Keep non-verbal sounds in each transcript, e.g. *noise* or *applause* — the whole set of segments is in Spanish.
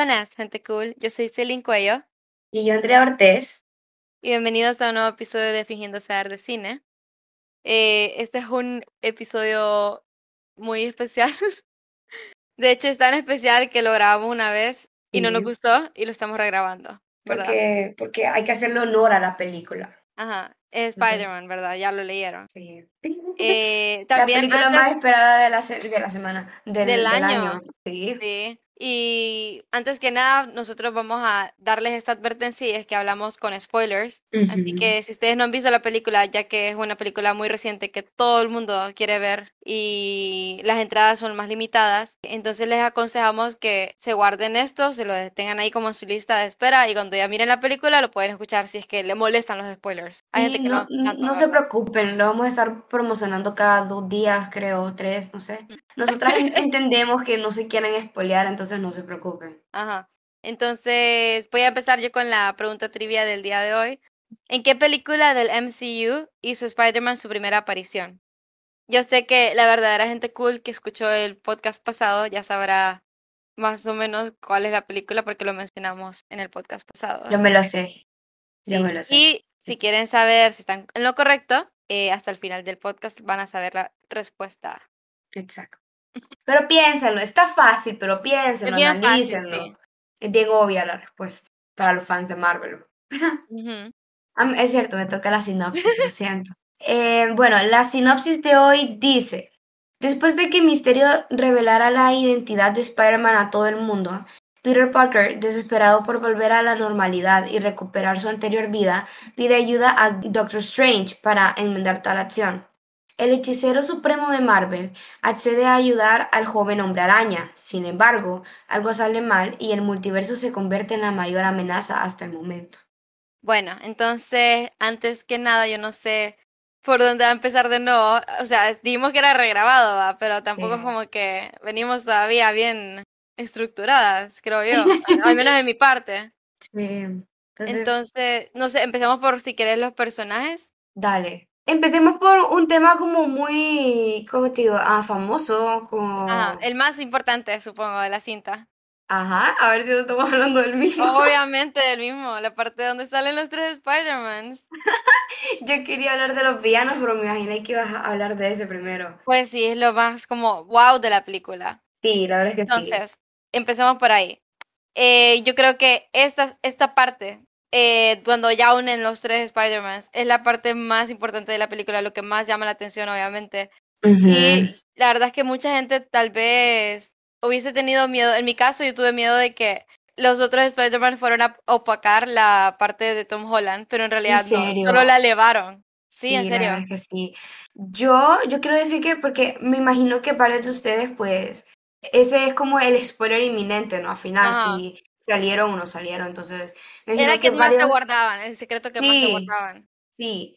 Buenas, gente cool. Yo soy Celine Cuello Y yo, Andrea Ortiz. y bienvenidos a un nuevo episodio de Fingiendo Saber de Cine. Eh, este es un episodio muy especial. *laughs* De hecho, es tan especial que lo grabamos una vez y no nos Sí. gustó y lo estamos regrabando, ¿verdad? Porque, porque hay que hacerle honor a la película. Ajá, es Spider-Man, ¿verdad? Ya lo leyeron. Sí. *laughs* Eh, la también película antes- más esperada de la, de la semana. Del, Del del año. Sí. Sí. Y antes que nada, nosotros vamos a darles esta advertencia y es que hablamos con spoilers. Así Ujú. que si ustedes no han visto la película, ya que es una película muy reciente que todo el mundo quiere ver y las entradas son más limitadas, entonces les aconsejamos que se guarden esto, se lo tengan ahí como en su lista de espera y cuando ya miren la película lo pueden escuchar si es que le molestan los spoilers. Hay gente que no, no, no se preocupen, lo vamos a estar promocionando cada dos días, creo, tres, no sé. Nosotras en- *laughs* entendemos que no se quieren espolear, entonces no se preocupen. Ajá. Entonces, voy a empezar yo con la pregunta trivia del día de hoy. ¿En qué película del MCU hizo Spider-Man su primera aparición? Yo sé que la verdadera gente cool que escuchó el podcast pasado ya sabrá más o menos cuál es la película porque lo mencionamos en el podcast pasado. Yo me lo sé. Yo me lo sé. Y si quieren saber si están en lo correcto, eh, hasta el final del podcast van a saber la respuesta. Exacto. Pero piénsenlo, está fácil, pero piénsenlo, fácil, sí. Es bien obvia la respuesta para los fans de Marvel. *laughs* Es cierto, me toca la sinopsis, lo siento. Eh, bueno, la sinopsis de hoy dice, después de que Misterio revelara la identidad de Spider-Man a todo el mundo, Peter Parker, desesperado por volver a la normalidad y recuperar su anterior vida, pide ayuda a Doctor Strange para enmendar tal acción. El hechicero supremo de Marvel accede a ayudar al joven hombre araña. Sin embargo, algo sale mal y el multiverso se convierte en la mayor amenaza hasta el momento. Bueno, entonces, antes que nada, yo no sé por dónde va a empezar de nuevo. O sea, dijimos que era regrabado, ¿va? pero tampoco es Sí. como que venimos todavía bien estructuradas, creo yo, *laughs* al- menos de mi parte. Sí. Entonces, Entonces, no sé, empecemos por si querés los personajes. dale. Empecemos por un tema como muy, ¿cómo te digo? Ah, famoso, como... Ajá, el más importante, supongo, de la cinta. Ajá, a ver si no estamos hablando del mismo. Obviamente, del mismo, la parte donde salen los tres Spider-Mans. *laughs* Yo quería hablar de los villanos, pero me imaginé que ibas a hablar de ese primero. Pues sí, es lo más como wow de la película. Sí, la verdad es que sí. Entonces, empecemos por ahí. Eh, yo creo que esta, esta parte, eh, cuando ya unen los tres Spider-Man, es la parte más importante de la película, lo que más llama la atención, obviamente. Ujú. Y la verdad es que mucha gente tal vez hubiese tenido miedo. En mi caso, yo tuve miedo de que los otros Spider-Man fueron a opacar la parte de Tom Holland, pero en realidad no, serio? solo la elevaron. Sí, en la serio. verdad que sí. Yo, yo quiero decir que, porque me imagino que varios de ustedes, pues, ese es como el spoiler inminente, ¿no? Al final, Ajá. si salieron o no salieron. Entonces, Era el que más se varios- guardaban, el secreto que más se Sí. guardaban. Sí.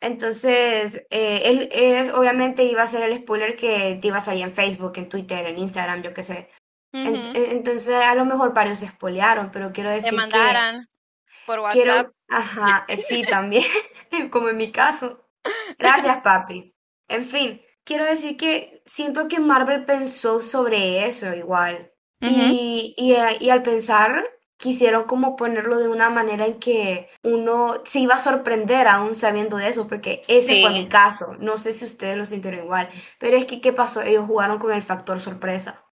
Entonces, eh, él es, obviamente iba a ser el spoiler que te iba a salir en Facebook, en Twitter, en Instagram, yo qué sé. En- entonces, a lo mejor varios se spoilearon, pero quiero Te decir que mandaran por WhatsApp. quiero, ajá, eh, sí, también, *laughs* como en mi caso. Gracias, *laughs* papi. En fin, quiero decir que siento que Marvel pensó sobre eso igual. Y, y, eh, y al pensar, quisieron como ponerlo de una manera en que uno se iba a sorprender aún sabiendo de eso, porque ese fue Sí. mi caso. No sé si ustedes lo sintieron igual, pero es que, ¿qué pasó? Ellos jugaron con el factor sorpresa.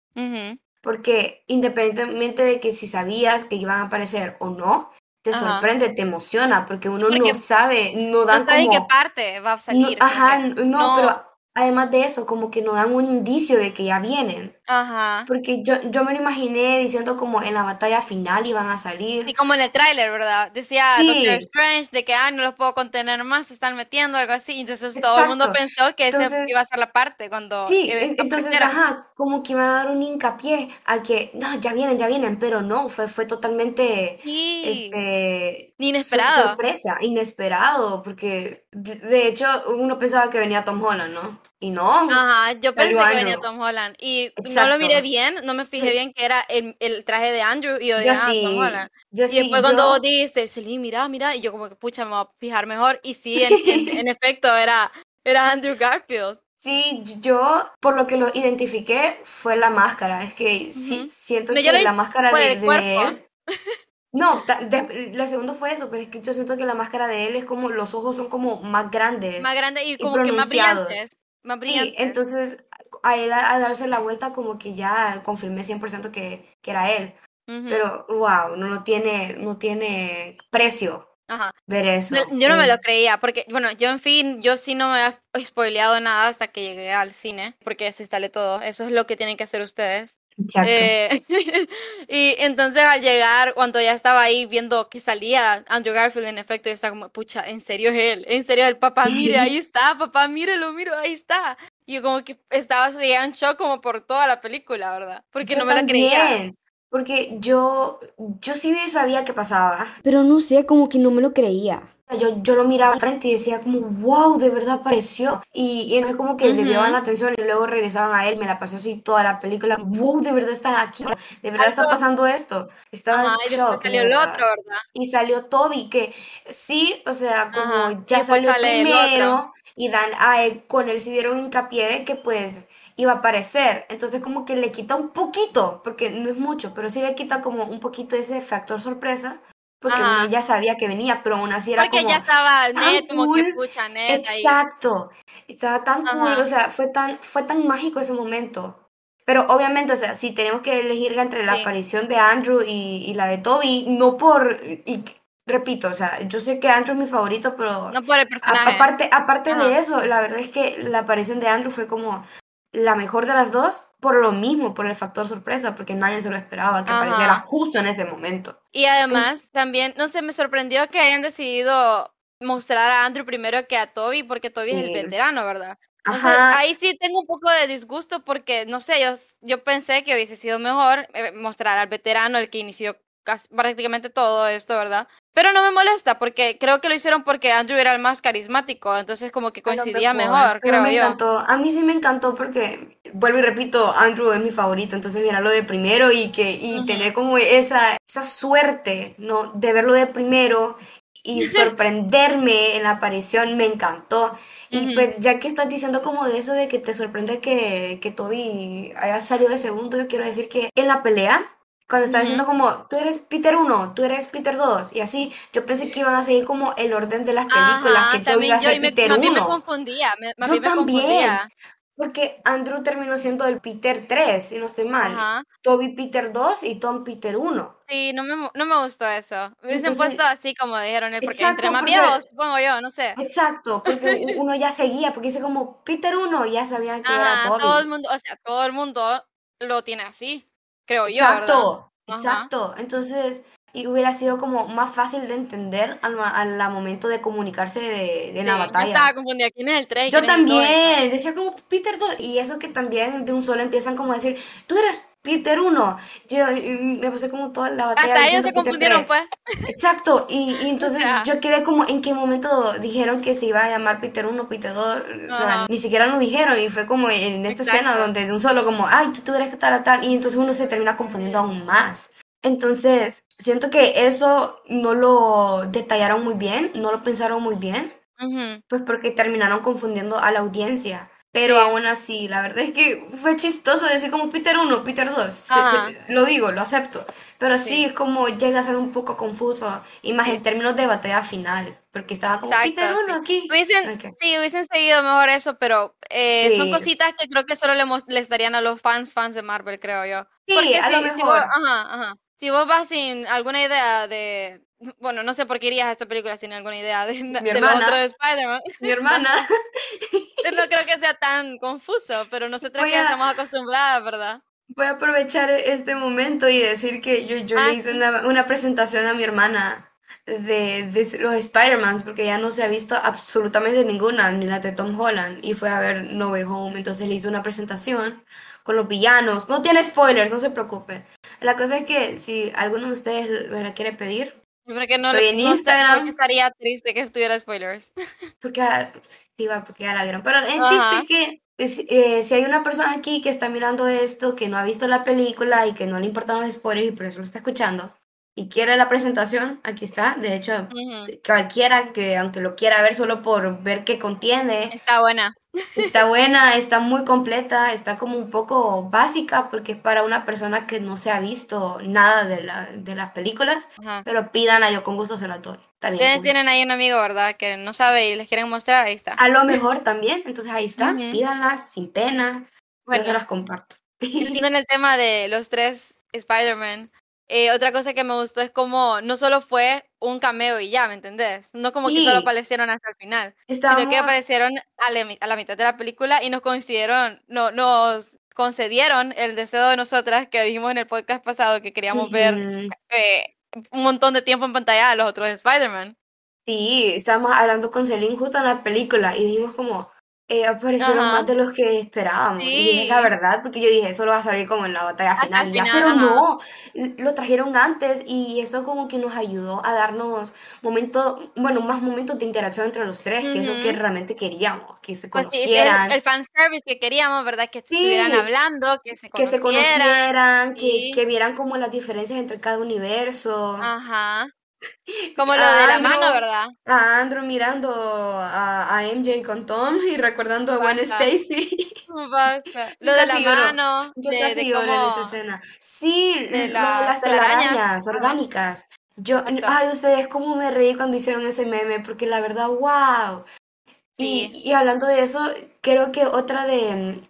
Porque independientemente de que si sabías que iban a aparecer o no, te Ajá. sorprende, te emociona, porque uno Porque no sabe, no No dan en qué como... parte va a no- salir. como ajá, no, no. pero además de eso, como que no dan un indicio de que ya vienen. Ajá. Porque yo, yo me lo imaginé diciendo como en la batalla final iban a salir. Y como en el tráiler, ¿verdad? Decía Sí. Doctor Strange de que, ah, no los puedo contener más, se están metiendo, algo así. Entonces todo el mundo Exacto. pensó que Entonces- iba a ser la parte cuando Sí, en- entonces, ajá, como que iban a dar un hincapié a que, no, ya vienen, ya vienen, pero no, fue, fue totalmente, Sí. este, inesperado. sorpresa, inesperado, porque de, de hecho uno pensaba que venía Tom Holland, ¿no? Y no, Ajá, yo pensé que venía. Tom Holland y no lo miré bien, no me fijé Sí. bien que era el, el traje de Andrew y yo yo dije, ah, Tom sí, Holland. yo Y sí, después cuando vos dijiste, Celine, mira, mira, y yo como que, pucha, me voy a fijar mejor. Y sí, en, en- *laughs* en efecto, era, era Andrew Garfield. Sí, yo por lo que lo identifiqué fue la máscara. Es que sí, siento No, que la máscara de, él. *laughs* No, de- la segunda fue eso, pero es que yo siento que la máscara de él es como los ojos son como más grandes Más grande y y como que más brillantes. Más Sí, entonces a él a, a darse la vuelta como que ya confirmé 100% que, que era él. Pero wow, no, no tiene, no tiene precio Ajá. ver eso. Yo no me lo creía, porque, bueno, yo en fin, yo sí no me he spoileado nada hasta que llegué al cine, porque se instalé todo. Eso es lo que tienen que hacer ustedes. Exacto. Eh, *laughs* y entonces al llegar, cuando ya estaba ahí viendo que salía Andrew Garfield, en efecto, yo estaba como, pucha, en serio es él, en serio el papá, mire, ahí *laughs* está, papá, mírelo, miro, ahí está. Y yo como que estaba así en shock como por toda la película, ¿verdad? Porque Yo no me la creía. también, Porque yo, yo sí sabía que pasaba, pero no sé, como que no me lo creía. Yo, yo lo miraba frente y decía como, wow, de verdad apareció. Y, y entonces como que le Ujú. llevaban la atención y luego regresaban a él, me la pasó así toda la película, wow, de verdad está aquí, de verdad está pasando esto. Estaba Ajá, en y shock, salió el otro, ¿verdad? Y salió Toby, que sí, o sea, como Ajá, ya salió primero y dan a él, con él se dieron hincapié de que pues iba a aparecer. Entonces como que le quita un poquito, porque no es mucho, pero sí le quita como un poquito ese factor sorpresa, porque Ajá. ya sabía que venía, pero aún así era Porque como... ya estaba net, como que pucha, net ahí. Exacto, estaba tan cool, o sea, fue tan, fue tan mágico ese momento. Pero obviamente, o sea, si tenemos que elegir entre la Sí. aparición de Andrew y, y la de Toby, no por, y repito, o sea, yo sé que Andrew es mi favorito, pero No por el personaje. aparte, aparte Ajá. de eso, la verdad es que la aparición de Andrew fue como la mejor de las dos, por lo mismo, por el factor sorpresa, porque nadie se lo esperaba que apareciera Ajá. justo en ese momento. Y además, también, no sé, me sorprendió que hayan decidido mostrar a Andrew primero que a Toby, porque Toby es el veterano, ¿verdad? Ajá, ahí sí tengo un poco de disgusto porque, no sé, yo, yo pensé que hubiese sido mejor eh, mostrar al veterano, el que inició casi- prácticamente todo esto, ¿verdad? Pero no me molesta porque creo que lo hicieron porque Andrew era el más carismático, entonces como que coincidía mejor, mejor, pero creo me yo. encantó. A mí sí me encantó porque, vuelvo y repito, Andrew es mi favorito, entonces mirarlo de primero y que y tener como esa, esa suerte, ¿no? De verlo de primero y *laughs* sorprenderme en la aparición me encantó. Y pues ya que estás diciendo como de eso de que te sorprende que, que Toby haya salido de segundo, yo quiero decir que en la pelea, cuando estaba Ujú. diciendo como, tú eres Peter 1, tú eres Peter 2, y así, yo pensé que iban a seguir como el orden de las películas, Ajá, que Toby iba a yo, ser me, Peter más me 1. confundía, me- más Yo bien me también, confundía. porque Andrew terminó siendo el Peter 3, si no estoy mal. Ajá. Toby Peter 2 y Tom Peter 1. Sí, no me, no me gustó eso. Me hubiesen puesto así como dijeron él, porque entre exacto, más porque, viejos, supongo yo, no sé. exacto, porque *laughs* uno ya seguía, porque dice como Peter 1, ya sabían que era Ajá, todo el Toby. mundo, o sea, todo el mundo lo tiene así, creo yo, ¿verdad? Exacto, exacto. Entonces, y hubiera sido como más fácil de entender al, al la momento de comunicarse de, de la Sí, yo estaba batalla. confundida. ¿Quién es el 3 y Yo quién es el 2? también, decía como Peter 2, y eso que también de un solo empiezan como a decir, tú eres Peter 1. Yo me pasé como toda la batalla Hasta ellos se confundieron, 3. pues. Exacto, y, *laughs* entonces yo quedé como, ¿en qué momento dijeron que se iba a llamar Peter 1, Peter 2? O sea, ni siquiera lo dijeron, y fue como en esta escena donde de un solo como, ay, tú, tú eres tal, tal, y entonces uno se termina confundiendo aún más. Entonces, siento que eso no lo detallaron muy bien, no lo pensaron muy bien, pues porque terminaron confundiendo a la audiencia. Pero Sí, aún así, la verdad es que fue chistoso decir como Peter 1, Peter 2. Se- se- lo digo, lo acepto. Pero sí, sí, es como llega a ser un poco confuso. Y más en sí. términos de batalla final. Porque estaba como Peter Exacto, 1 sí. aquí. Hubiesen, Ok. sí, hubiesen seguido mejor eso, pero eh, son cositas que creo que solo le les darían a los fans, fans de Marvel, creo yo. Sí, Porque a lo si, si vos, mejor. ajá, ajá, si vos vas sin alguna idea de, bueno, no sé por qué irías a esta película sin alguna idea de, Mi de lo otro de Spider-Man, mi hermana. *laughs* *laughs* no creo que sea tan confuso, pero nosotros ya estamos acostumbradas, ¿verdad? voy a aprovechar este momento y decir que yo, yo le Ah, hice sí. una, una presentación a mi hermana de, de los Spider-Mans porque ya no se ha visto absolutamente ninguna, ni la de Tom Holland, y fue a ver No Way Home, entonces le hice una presentación con los villanos. No tiene spoilers, no se preocupen. La cosa es que si alguno de ustedes me la quiere pedir, Porque no, estoy en no Instagram, estaría triste que tuviera spoilers. *laughs* porque ah, sí va, porque ya la vieron. Pero el chiste es que eh, si hay una persona aquí que está mirando esto, que no ha visto la película y que no le importan los spoilers y por eso lo está escuchando, y quiere la presentación, aquí está. De hecho, Ujú. cualquiera que aunque lo quiera ver solo por ver qué contiene, Está buena. Está buena, está muy completa, está como un poco básica porque es para una persona que no se ha visto nada de, la, de las películas, Ajá. pero pidan a yo con gusto se la doy. Bien Ustedes tienen ahí un amigo, ¿verdad? Que no sabe y les quieren mostrar, ahí está. A lo mejor también, entonces ahí está, Ujú. pídanlas sin pena, yo Bueno. se las comparto. Y en el tema de los tres Spider-Man, eh, otra cosa que me gustó es como no solo fue un cameo y ya, ¿me entendés? No como que solo aparecieron hasta el final, sino que aparecieron a la, mi- a la mitad de la película y nos concedieron, no, nos concedieron el deseo de nosotras que dijimos en el podcast pasado que queríamos ver eh, un montón de tiempo en pantalla a los otros Spider-Man. Sí, estábamos hablando con Celine justo en la película y dijimos como, eh, aparecieron Ajá. más de los que esperábamos. Y dije la Sí. verdad, porque yo dije, eso lo va a salir como en la batalla final, y ya, final, pero ajá. no, lo trajeron antes y eso como que nos ayudó a darnos momentos, bueno, más momentos de interacción entre los tres, que es lo que realmente queríamos, que se Pues sí, ese es el, conocieran, el fanservice que queríamos, ¿verdad? Que estuvieran Sí. hablando, que se que se conocieran. conocieran, que, Sí. que vieran como las diferencias entre cada universo. Ajá. *laughs* Como lo de la mano, Andrew- ¿verdad? a Andrew mirando a, a MJ con Tom y recordando a Gwen. Stacy. *laughs* Basta. *laughs* Lo de la lloro. mano, Yo de, casi de lloro en esa escena. Sí, de las telarañas. orgánicas. Yo, Exacto. ay, ustedes cómo me reí cuando hicieron ese meme, porque la verdad, wow. Y, Sí. y hablando de eso, creo que otra de,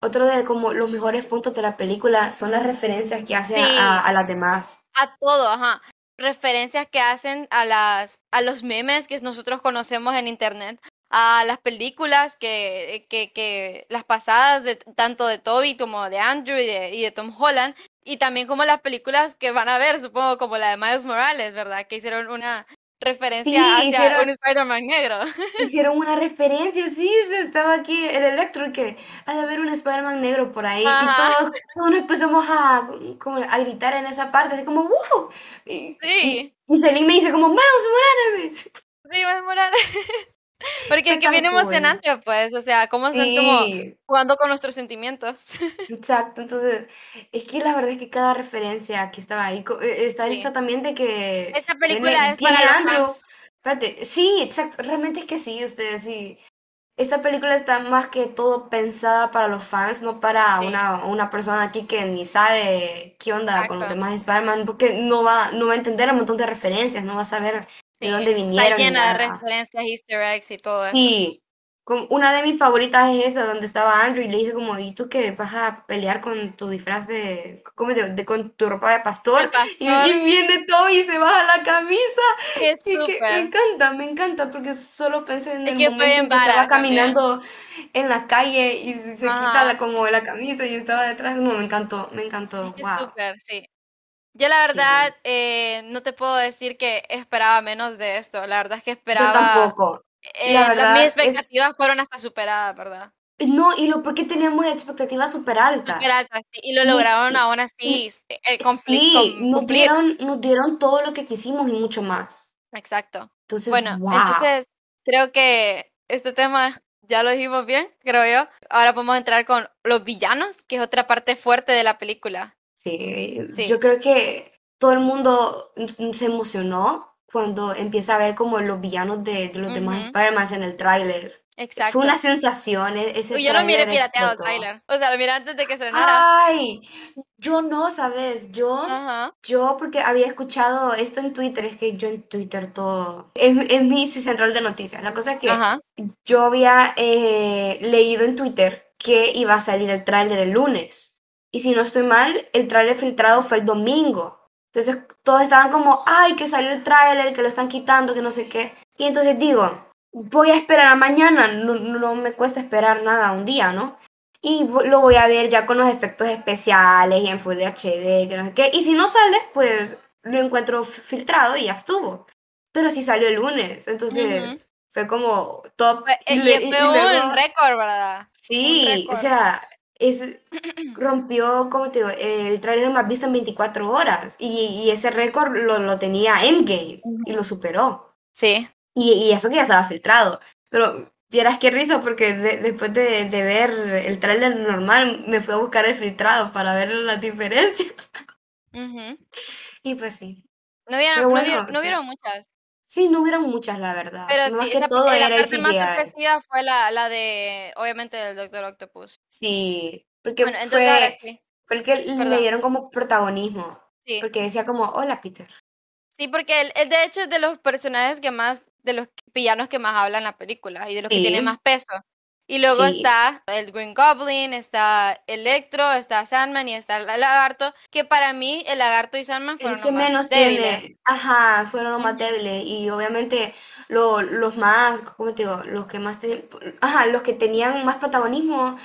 otro de como los mejores puntos de la película son las referencias que hace a, Sí. a- a las demás. A todo, ajá. Referencias que hacen a las a los memes que nosotros conocemos en internet, a las películas que, que, que las pasadas de tanto de Toby como de Andrew y de, y de Tom Holland, y también como las películas que van a ver, supongo como la de Miles Morales, ¿verdad? Que hicieron una referencia Sí, hacia hicieron- un Spider-Man negro. *laughs* Hicieron una referencia, sí, se estaba aquí el Electro que ha de haber un Spider-Man negro por ahí Ajá. y todos, todos nos empezamos a, como a gritar en esa parte, así como ¡wow! Y, Sí. y, y Celine me dice como ¡Miles Morales! Sí, Miles Morales. *laughs* Porque es que bien cool. emocionante, pues, o sea, cómo están como Sí, jugando con nuestros sentimientos. *laughs* exacto, entonces es que la verdad es que cada referencia que estaba ahí, eh, está Sí. esto también de que Esta película es para los Andrew, fans. Espérate, sí, exacto, realmente es que sí, ustedes sí. Esta película está más que todo pensada para los fans, no para Sí. una, una persona aquí que ni sabe qué onda con los Exacto. demás Spider-Man, porque no va, no va a entender un montón de referencias, no va a saber Sí, de dónde Está vinieron. ni llena de referencias, easter eggs y todo eso. Sí, una de mis favoritas es esa, donde estaba Andrew y le dice como, ¿y tú qué vas a pelear con tu disfraz de, ¿cómo de, de- con tu ropa de pastor? Pastor. Y, y viene Toby y se baja la camisa. Qué Y que me encanta, me encanta, porque solo pensé en Es el que momento en que estaba vara también. caminando en la calle y se se quita la, como la camisa y estaba detrás. No, me encantó, me encantó. Qué Wow. súper, sí. Yo la verdad eh, no te puedo decir que esperaba menos de esto. La verdad es que Yo esperaba... tampoco. eh, La las- verdad mis es- expectativas fueron hasta superadas, ¿verdad? No, y lo porque teníamos expectativas súper altas. Súper altas, sí, Y lo Y- lograron y- aún así eh, eh, cumpli- Sí, nos cumplir. dieron, nos dieron todo lo que quisimos y mucho más. Exacto. Entonces, Bueno, wow. entonces creo que este tema ya lo dijimos bien, creo yo. Ahora podemos entrar con los villanos, que es otra parte fuerte de la película. Sí, Sí. yo creo que todo el mundo se emocionó cuando empieza a ver como los villanos de, de los demás. Spider-Man en el tráiler. Exacto. Fue una sensación, e- ese yo lo miré pirateado el tráiler. O sea, lo miré antes de que se. Ay, yo no, ¿sabes? Yo, yo porque había escuchado esto en Twitter, es que yo en Twitter todo, es, es mi central de noticias. La cosa es que yo había eh, leído en Twitter que iba a salir el tráiler el lunes. Y si no estoy mal, el tráiler filtrado fue el domingo. Entonces todos estaban como, ay, que salió el tráiler, que lo están quitando, que no sé qué. Y entonces digo, voy a esperar a mañana, no, no me cuesta esperar nada un día, ¿no? Y lo voy a ver ya con los efectos especiales y en Full HD, que no sé qué. Y si no sale, pues lo encuentro filtrado y ya estuvo. Pero sí salió el lunes, entonces Ujú. fue como top. Fue- eh, le- Y fue luego- un récord, ¿verdad? Sí, o sea, es, rompió, como te digo, el tráiler más visto en 24 horas. Y, y ese récord lo, lo tenía Endgame y lo superó. Sí. Y, y eso que ya estaba filtrado. Pero vieras qué risa, porque de- después de, de ver el tráiler normal, me fui a buscar el filtrado para ver las diferencias. Y pues sí. No vieron, Pero no sí. vieron muchas. Sí, no hubieron muchas, la verdad. Pero Más sí, que esa todo la era parte más sorpresiva fue la, la de, obviamente, del Doctor Octopus. Sí, porque Bueno, entonces ahora fue, sí. fue el que le dieron como protagonismo. Sí. Porque decía como, hola Peter. Sí, porque él, él de hecho es de los personajes que más, de los villanos que más hablan en la película y de los que tiene Sí. más peso. Y luego Sí. está el Green Goblin, está Electro, está Sandman y está el lagarto, que para mí el lagarto y Sandman fueron los más menos débiles. ajá, fueron los más débiles y obviamente lo- los más, ¿cómo te digo? Los que más, te- ajá, los que tenían más protagonismo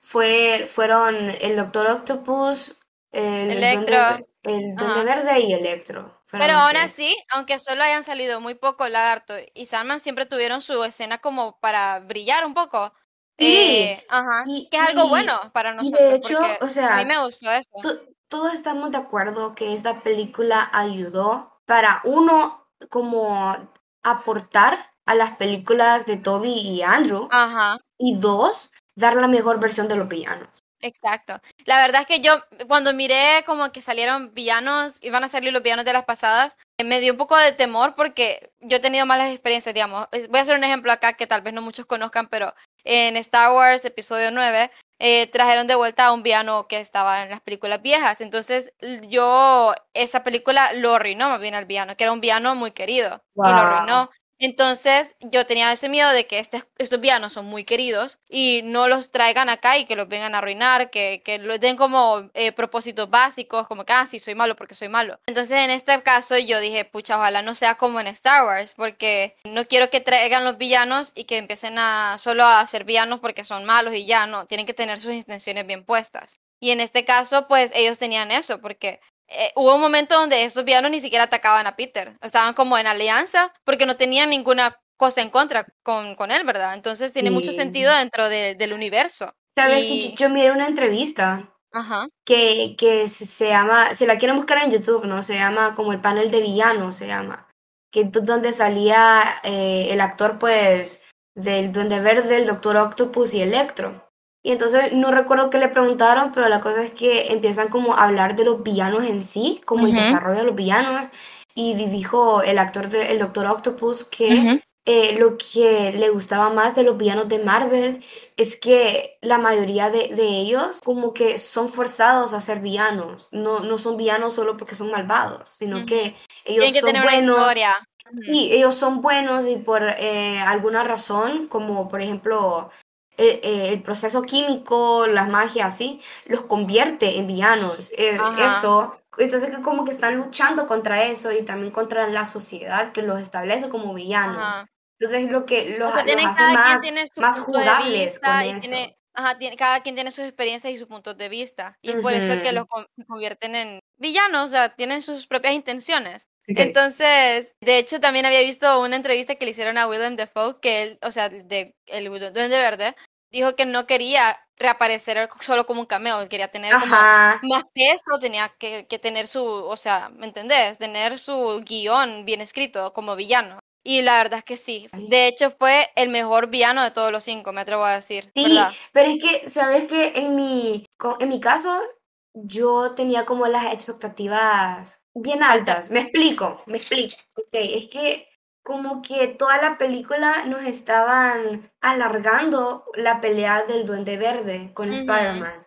fue, fueron el Doctor Octopus, el, Electro, el Duende. Verde y Electro. Pero aún así, aunque solo hayan salido muy poco Lagarto y Sandman siempre tuvieron su escena como para brillar un poco. Eh, ajá, y, que es algo y- bueno para y nosotros, de hecho, o a mí sea, me gustó eso. to- todos estamos de acuerdo que esta película ayudó para uno como aportar a las películas de Toby y Andrew Ajá, y dos, dar la mejor versión de los villanos. exacto. La verdad es que yo cuando miré como que salieron villanos, iban a salir los villanos de las pasadas, eh, me dio un poco de temor porque yo he tenido malas experiencias, digamos. Voy a hacer un ejemplo acá que tal vez no muchos conozcan, pero en Star Wars episodio 9 eh, trajeron de vuelta a un villano que estaba en las películas viejas. Entonces yo, esa película lo arruinó más bien al villano, que era un villano muy querido y lo Wow. arruinó. Entonces yo tenía ese miedo de que este- estos villanos son muy queridos y no los traigan acá y que los vengan a arruinar, que, que les den como eh, propósitos básicos, como que, ah, sí, soy malo porque soy malo. Entonces en este caso yo dije, pucha, ojalá no sea como en Star Wars, porque no quiero que traigan los villanos y que empiecen a solo a ser villanos porque son malos y ya, no, tienen que tener sus intenciones bien puestas. Y en este caso, pues ellos tenían eso, porque eh, hubo un momento donde esos villanos ni siquiera atacaban a Peter. Estaban como en alianza porque no tenían ninguna cosa en contra con, con él, ¿verdad? Entonces tiene mucho Sí. sentido dentro de- del universo. Sabes que Y- yo, yo miré una entrevista Ajá. que, que se, llama, si la quieren buscar en YouTube, ¿no? Se llama como el panel de villanos, se llama. Que donde salía eh, el actor, pues, del Duende Verde, el Doctor Octopus y Electro. Y entonces no recuerdo qué le preguntaron, pero la cosa es que empiezan como a hablar de los villanos en sí, como el Ujú. desarrollo de los villanos. Y di- dijo el actor del Doctor Octopus que Ujú. eh, lo que le gustaba más de los villanos de Marvel es que la mayoría de, de ellos como que son forzados a ser villanos. No, no son villanos solo porque son malvados, sino Ujú. que ellos Tienen que son tener una buenos. historia. Ujú. Sí, ellos son buenos y por eh, alguna razón, como por ejemplo el, eh, el proceso químico, las magias, así, los convierte en villanos. Eh, eso, entonces que como que están luchando contra eso y también contra la sociedad que los establece como villanos. Ajá. Entonces es lo que los, O sea, los tienen, hace más, más jugables con eso. tiene, ajá, tiene, cada quien tiene sus experiencias y sus puntos de vista. Y es por eso que los convierten en villanos, o sea, tienen sus propias intenciones. Entonces, de hecho, también había visto una entrevista que le hicieron a Willem Dafoe, que él, o sea, de el Duende Verde, dijo que no quería reaparecer solo como un cameo, quería tener como más peso, tenía que, que tener su, o sea, ¿me entendés? Tener su guion bien escrito como villano. Y la verdad es que sí. De hecho, fue el mejor villano de todos los cinco, me atrevo a decir, Sí, ¿verdad? pero es que, ¿sabes qué? En mi, en mi caso, yo tenía como las expectativas bien altas. Me explico, me explico. Ok, es que como que toda la película nos estaban alargando la pelea del Duende Verde con. Spider-Man.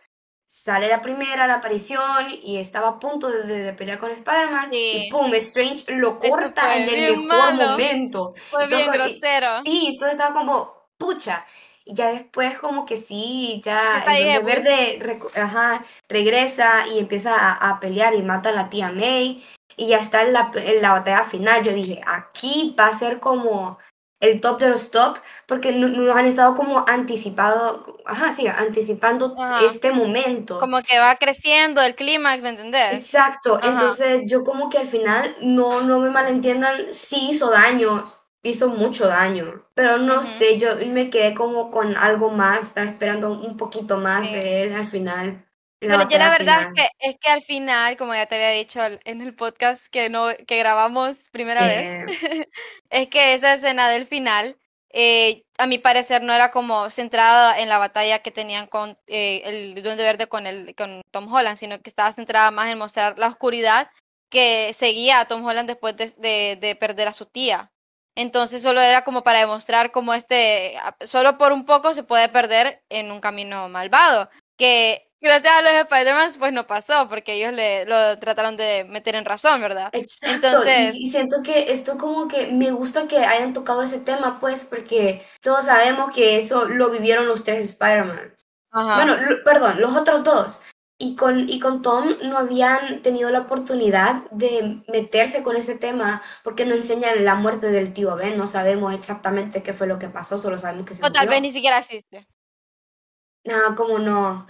Sale la primera, la aparición, y estaba a punto de, de- de pelear con Spider-Man, y. ¡pum! Strange lo corta en el mejor malo. momento. Fue bien y- grosero. Sí, todo estaba como, pucha. Y ya después como que sí, ya el Duende Verde ajá, regresa y empieza a, a pelear y mata a la tía May. Y ya está en la, en la batalla final. Yo dije, aquí va a ser como el top de los top, porque no- nos han estado como anticipado, ajá, sí, anticipando Ajá. este momento. Como que va creciendo el clímax, ¿me entendés? Exacto, Ajá. entonces yo como que al final, no, no me malentiendan, sí hizo daño, hizo mucho daño, pero no sé, yo me quedé como con algo más, estaba esperando un poquito más Sí. de él al final. Pero yo la verdad es que, es que al final, como ya te había dicho en el podcast que no, que grabamos primera vez, Eh, *laughs* es que esa escena del final, eh, a mi parecer, no era como centrada en la batalla que tenían con eh, el Duende Verde con el, con Tom Holland, sino que estaba centrada más en mostrar la oscuridad que seguía a Tom Holland después de, de- de perder a su tía. Entonces solo era como para demostrar cómo este, solo por un poco se puede perder en un camino malvado. Que gracias a los Spider-Man pues no pasó, porque ellos le, lo trataron de meter en razón, ¿verdad? Exacto. Entonces... Y, siento que esto como que me gusta que hayan tocado ese tema, pues, porque todos sabemos que eso lo vivieron los tres Spider-Man. Bueno, perdón, los otros dos. Y con, y con Tom no habían tenido la oportunidad de meterse con ese tema porque no enseñan la muerte del tío Ben. No sabemos exactamente qué fue lo que pasó, solo sabemos que se O tal vez ni siquiera existe. No, como no.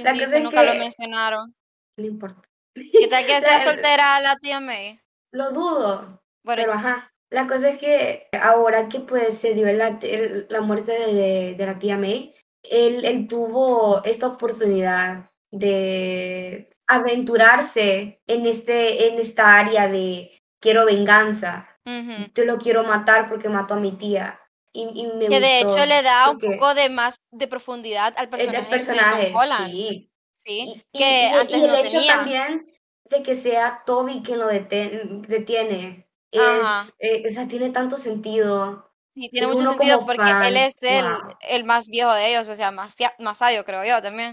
La cosa nunca lo mencionaron. No importa. ¿Qué tal que *laughs* sea soltera la tía May? Lo dudo. Pero ajá. La cosa es que ahora que pues se dio la, la muerte de, de, la tía May, él, él tuvo esta oportunidad de aventurarse en, este, en esta área de quiero venganza, te lo quiero matar porque mató a mi tía. Y, y me que de hecho le da un poco de más de profundidad al personaje, personaje de Holland. Sí. Sí, y, que antes el hecho también de que sea Toby quien lo detiene, es, eh, o sea, tiene tanto sentido. Sí, tiene mucho sentido porque él es el, el, más viejo de ellos, o sea, más, más sabio, creo yo también.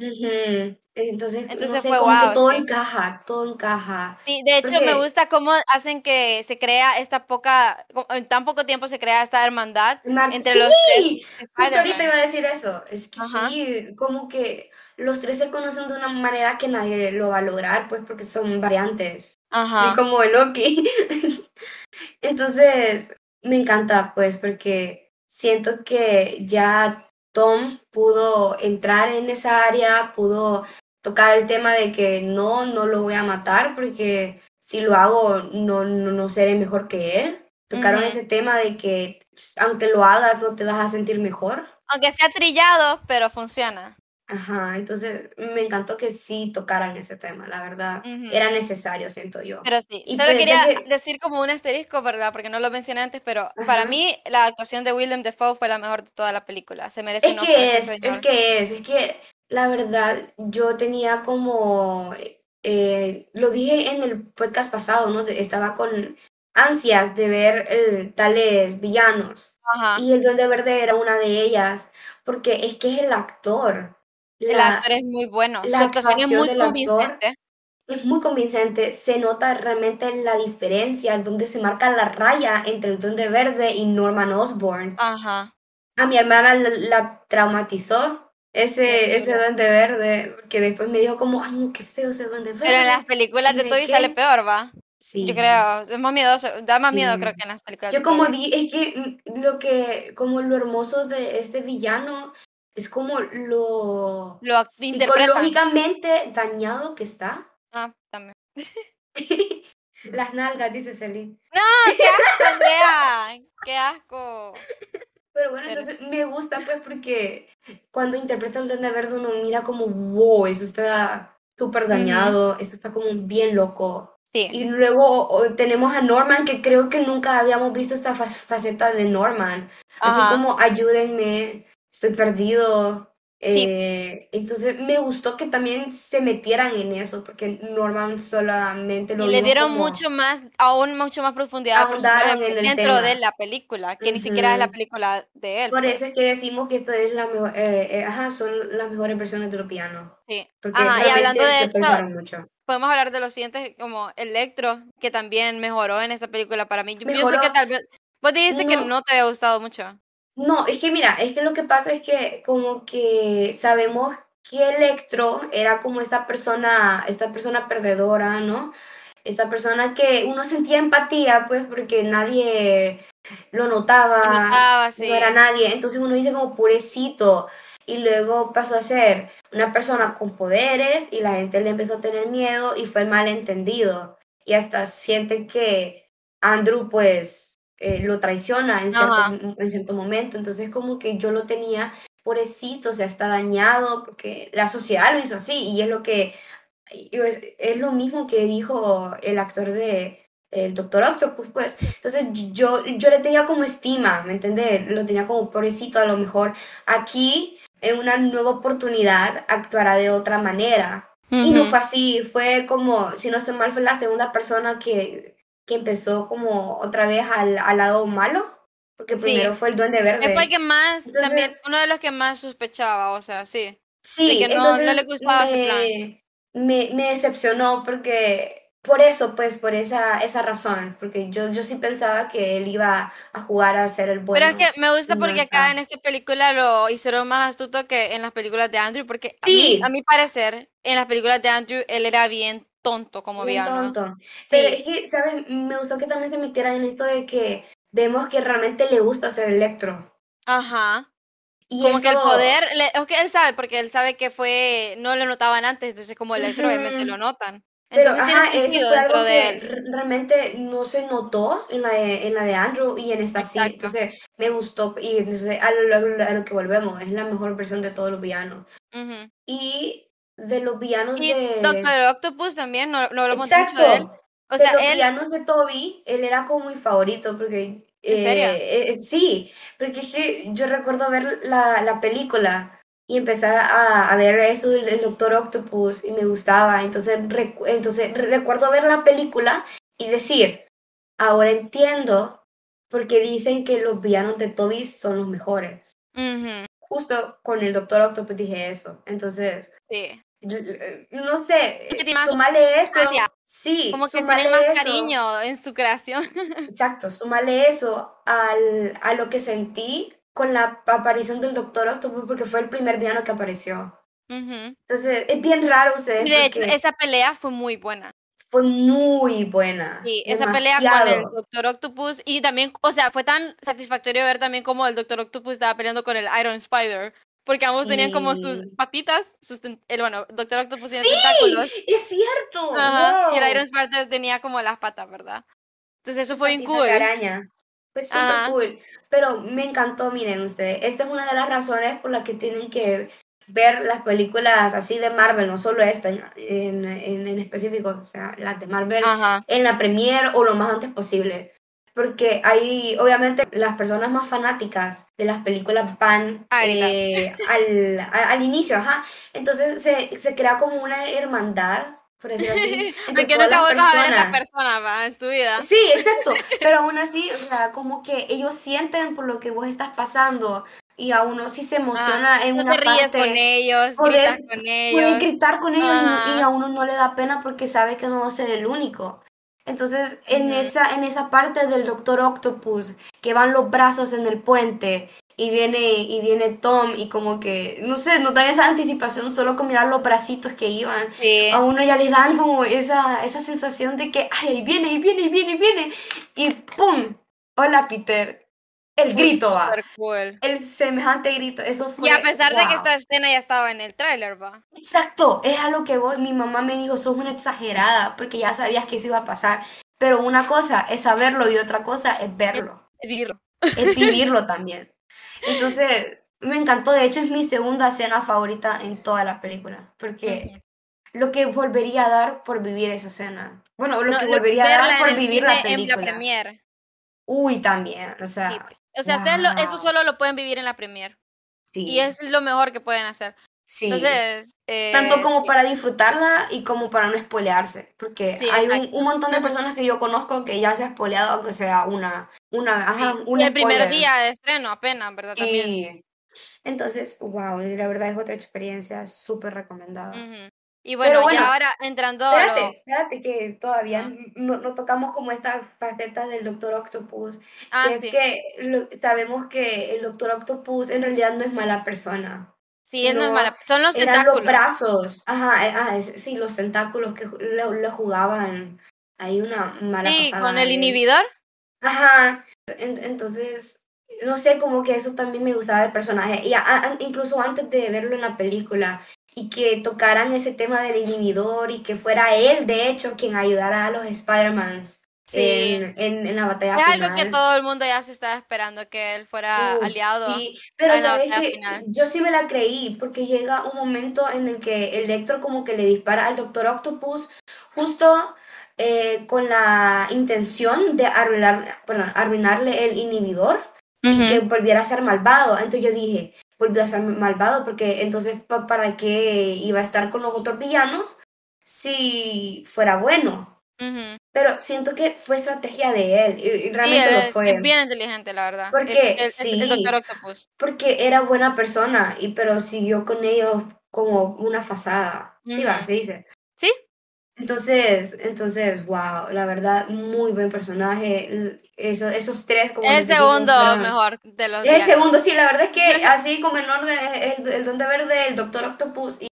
Entonces, Entonces fue como todo encaja, todo encaja. Sí, de hecho me gusta cómo hacen que se crea esta poca, en tan poco tiempo se crea esta hermandad entre los tres. Justo ahorita iba a decir eso. Es que sí, como que los tres se conocen de una manera que nadie lo va a lograr, pues porque son variantes. Ajá. Así como el Loki. *laughs* Entonces, me encanta, pues, porque siento que ya Tom pudo entrar en esa área, pudo tocar el tema de que no, no lo voy a matar porque si lo hago no, no, seré mejor que él. Tocaron ese tema de que aunque lo hagas no te vas a sentir mejor. Aunque sea trillado, pero funciona. Ajá, entonces me encantó que sí tocaran ese tema, la verdad. Era necesario, siento yo. Pero sí, solo pues, quería decir como un asterisco, ¿verdad? Porque no lo mencioné antes, pero para mí la actuación de Willem Dafoe fue la mejor de toda la película. Se merece es que es, es que es, es que la verdad yo tenía como, eh, lo dije en el podcast pasado, ¿no? Estaba con ansias de ver el, tales villanos. Ajá. Y el Duende Verde era una de ellas, porque es que es el actor el actor es muy bueno. La Su actuación es muy convincente. Es muy convincente. Se nota realmente la diferencia, donde se marca la raya entre el Duende Verde y Norman Osborn. Ajá. A mi hermana la, traumatizó ese, ese duende verde, porque después me dijo como, ay no, qué feo ese duende verde. Pero en las películas de Toby sale peor, ¿va? Sí. Yo creo, es más miedoso, da más miedo creo que en las películas. Yo como di, es que lo que, como lo hermoso de este villano es como lo, lo psicológicamente dañado que está. Ah, también. *laughs* *laughs* Las nalgas, dice Celine. No, qué asco, Andrea. Qué asco. Pero bueno, entonces me gusta pues porque cuando interpreta el Duende Verde uno mira como, wow, eso está súper dañado, eso está como bien loco. Sí. Y luego tenemos a Norman, que creo que nunca habíamos visto esta faceta de Norman. Así como, ayúdenme, estoy perdido. Eh, entonces me gustó que también se metieran en eso, porque Norman solamente lo Y le dieron mucho más, aún mucho más profundidad dentro de la película, que ni siquiera es la película de él. Por pues. eso es que decimos que esto es la mejor, eh, eh, ajá, son las mejores versiones de los pianos. Sí. ajá, y hablando de esto, podemos hablar de los siguientes, como Electro, que también mejoró en esta película para mí. Yo pienso que tal vez, vos dijiste que no te había gustado mucho. No, es que mira, es que lo que pasa es que como que sabemos que Electro era como esta persona, esta persona perdedora, ¿no? Esta persona que uno sentía empatía, pues, porque nadie lo notaba, no era nadie. Entonces uno dice como purecito. Y luego pasó a ser una persona con poderes y la gente le empezó a tener miedo y fue malentendido. Y hasta siente que Andrew, pues, eh, lo traiciona en cierto, en cierto momento. Entonces como que yo lo tenía, pobrecito, o sea, está dañado porque la sociedad lo hizo así y es lo que, es, es lo mismo que dijo el actor de el Doctor Octopus, pues. Entonces yo, yo le tenía como estima, ¿me entiendes? Lo tenía como pobrecito, a lo mejor aquí en una nueva oportunidad actuará de otra manera. Y no fue así, fue como, si no estoy mal, fue la segunda persona que que empezó como otra vez al, al lado malo, porque Sí. primero fue el Duende Verde. Fue el que más, también, Entonces- uno de los que más sospechaba, o sea, sí. Sí, que no- no le entonces gustaba ese me, me, me decepcionó porque por eso, pues, por esa, esa razón, porque yo, yo sí pensaba que él iba a jugar a ser el bueno. Pero es que me gusta no porque está. acá en esta película lo hicieron más astuto que en las películas de Andrew, porque a, Sí. mí, a mi parecer, en las películas de Andrew, él era bien tonto como Bien tonto. Sí. Es que, ¿sabes? Me gustó que también se metiera en esto de que vemos que realmente le gusta ser Electro. Ajá. Y Como que el eso- poder, le- es que él sabe, porque él sabe que fue, no lo notaban antes, entonces como Electro obviamente Ujú. lo notan. Pero, Entonces ajá, tiene eso fue algo de que él. realmente no se notó en la de, en la de Andrew y en esta sí. Entonces, me gustó. Y entonces, a lo, a lo que volvemos, es la mejor versión de todos los villanos. Ujú. Y de los villanos Y de... Doctor Octopus también, no, no hablamos mucho Exacto. de él. O de sea, los él, villanos de Toby, él era como mi favorito, porque... ¿En serio? eh, eh, sí, porque que yo recuerdo ver la, la película y empezar a, a ver eso del, del Doctor Octopus y me gustaba. Entonces, recu- entonces re- recuerdo ver la película y decir, ahora entiendo por qué dicen que los villanos de Toby son los mejores. Justo con el Doctor Octopus dije eso. Entonces, sí. L- no sé, más sumale eso. sustancia. Sí, Como que tiene más eso. cariño en su creación. *laughs* Exacto, súmale eso al, a lo que sentí con la aparición del Doctor Octopus, porque fue el primer villano que apareció. Ujú. Entonces, es bien raro ustedes, Y de hecho, esa pelea fue muy buena. fue muy buena. Sí, esa pelea con el. Doctor Octopus y también, o sea, fue tan satisfactorio ver también cómo el Doctor Octopus estaba peleando con el Iron Spider, porque ambos tenían como sus patitas, sus el, bueno, Doctor Octopus tenía ¡Sí! tentáculos, Es cierto. ajá, y el. Iron Spider tenía como las patas, ¿verdad? Entonces eso fue bien cool. araña. Fue súper Ajá. cool. Pero me encantó, miren ustedes. Esta es una de las razones por las que tienen que ver las películas así de Marvel, no solo esta en, en, en- en específico, o sea, las de Marvel Ajá, en la premiere o lo más antes posible. Porque hay, obviamente, las personas más fanáticas de las películas van A gritar. eh, al, a- al inicio, ajá. Entonces se, se crea como una hermandad, por decirlo así, *laughs* entre todas nunca vuelvas a ver a esa personas. en tu vida. Sí, exacto. *laughs* Pero aún así, o sea, como que ellos sienten por lo que vos estás pasando y a uno sí se emociona en una te ríes parte. con ellos, podés- gritas con Puede ellos. gritar con ellos y y, a uno no le da pena porque sabe que no va a ser el único. Entonces, en, esa, en esa parte del Doctor Octopus, que van los brazos en el puente y viene, y viene Tom y como que, no sé, nos dan esa anticipación solo con mirar los bracitos que iban. Sí. A uno ya le dan como esa, esa sensación de que, ay, ahí viene, ahí viene, ahí viene, ahí viene. Y ¡pum! Hola, Peter. El grito va. Cool. El semejante grito. Eso fue. Y a pesar de que esta escena ya estaba en el tráiler, va. Exacto, es a lo que voy. Mi mamá me dijo, sos una exagerada, porque ya sabías que eso iba a pasar. Pero una cosa es saberlo y otra cosa es verlo, Vivirlo. es *laughs* vivirlo también. Entonces, me encantó. De hecho, es mi segunda escena favorita en toda la película, porque lo que volvería a dar por vivir esa escena. Bueno, lo No, que lo- volvería a dar por vivir la cine en la película. premiere. Uy, también, o sea, Sí. O sea, ustedes lo- eso solo lo pueden vivir en la premiere. sí, Y es lo mejor que pueden hacer. sí. Entonces, eh, Tanto como sí. para disfrutarla y como para no spoilearse. Porque Sí, hay un, un montón de *laughs* personas que yo conozco que ya se ha spoileado, aunque sea una, una, ajá, Sí. un Y el primer día de estreno apenas, ¿verdad? También. Entonces, wow, la verdad es otra experiencia súper recomendada. Ujú. Y bueno, bueno, ya ahora entrando a lo... Espérate, espérate, que todavía Ah. no, no tocamos como esta faceta del Doctor Octopus. Ah, es sí. que lo- sabemos que el Doctor Octopus en realidad no es mala persona. Sí, él no es mala. Son los Eran los tentáculos. brazos. Ajá, eh, ah, es- sí, los tentáculos que lo, lo jugaban. Hay una mala Sí, pasada con el de- inhibidor. Ajá. En- entonces, no sé, como que eso también me gustaba del personaje. Y a- a- incluso antes de verlo en la película y que tocaran ese tema del inhibidor y que fuera él, de hecho, quien ayudara a los Spider-Mans Sí. en, en, en la batalla Es final. algo que todo el mundo ya se estaba esperando que él fuera Uf, aliado. sí, pero en sabes que final. yo sí me la creí, porque llega un momento en el que Electro como que le dispara al Doctor Octopus justo eh, con la intención de arruinar, bueno, arruinarle el inhibidor y que volviera a ser malvado. Entonces yo dije, volvió a ser malvado porque entonces pa- para qué iba a estar con los otros villanos si fuera bueno. Ujú. Pero siento que fue estrategia de él y, Sí, realmente él lo fue. es bien inteligente, la verdad. Porque es el sí. Doctor Octopus. Porque era buena persona, y pero siguió con ellos como una fasada. Sí, va, se dice. Sí, Entonces, entonces, wow, la verdad, muy buen personaje. Eso- esos tres, como el segundo mejor de los el villanos. segundo, sí, la verdad es que *laughs* así como en orden, el, el Duende Verde, el Doctor Octopus y,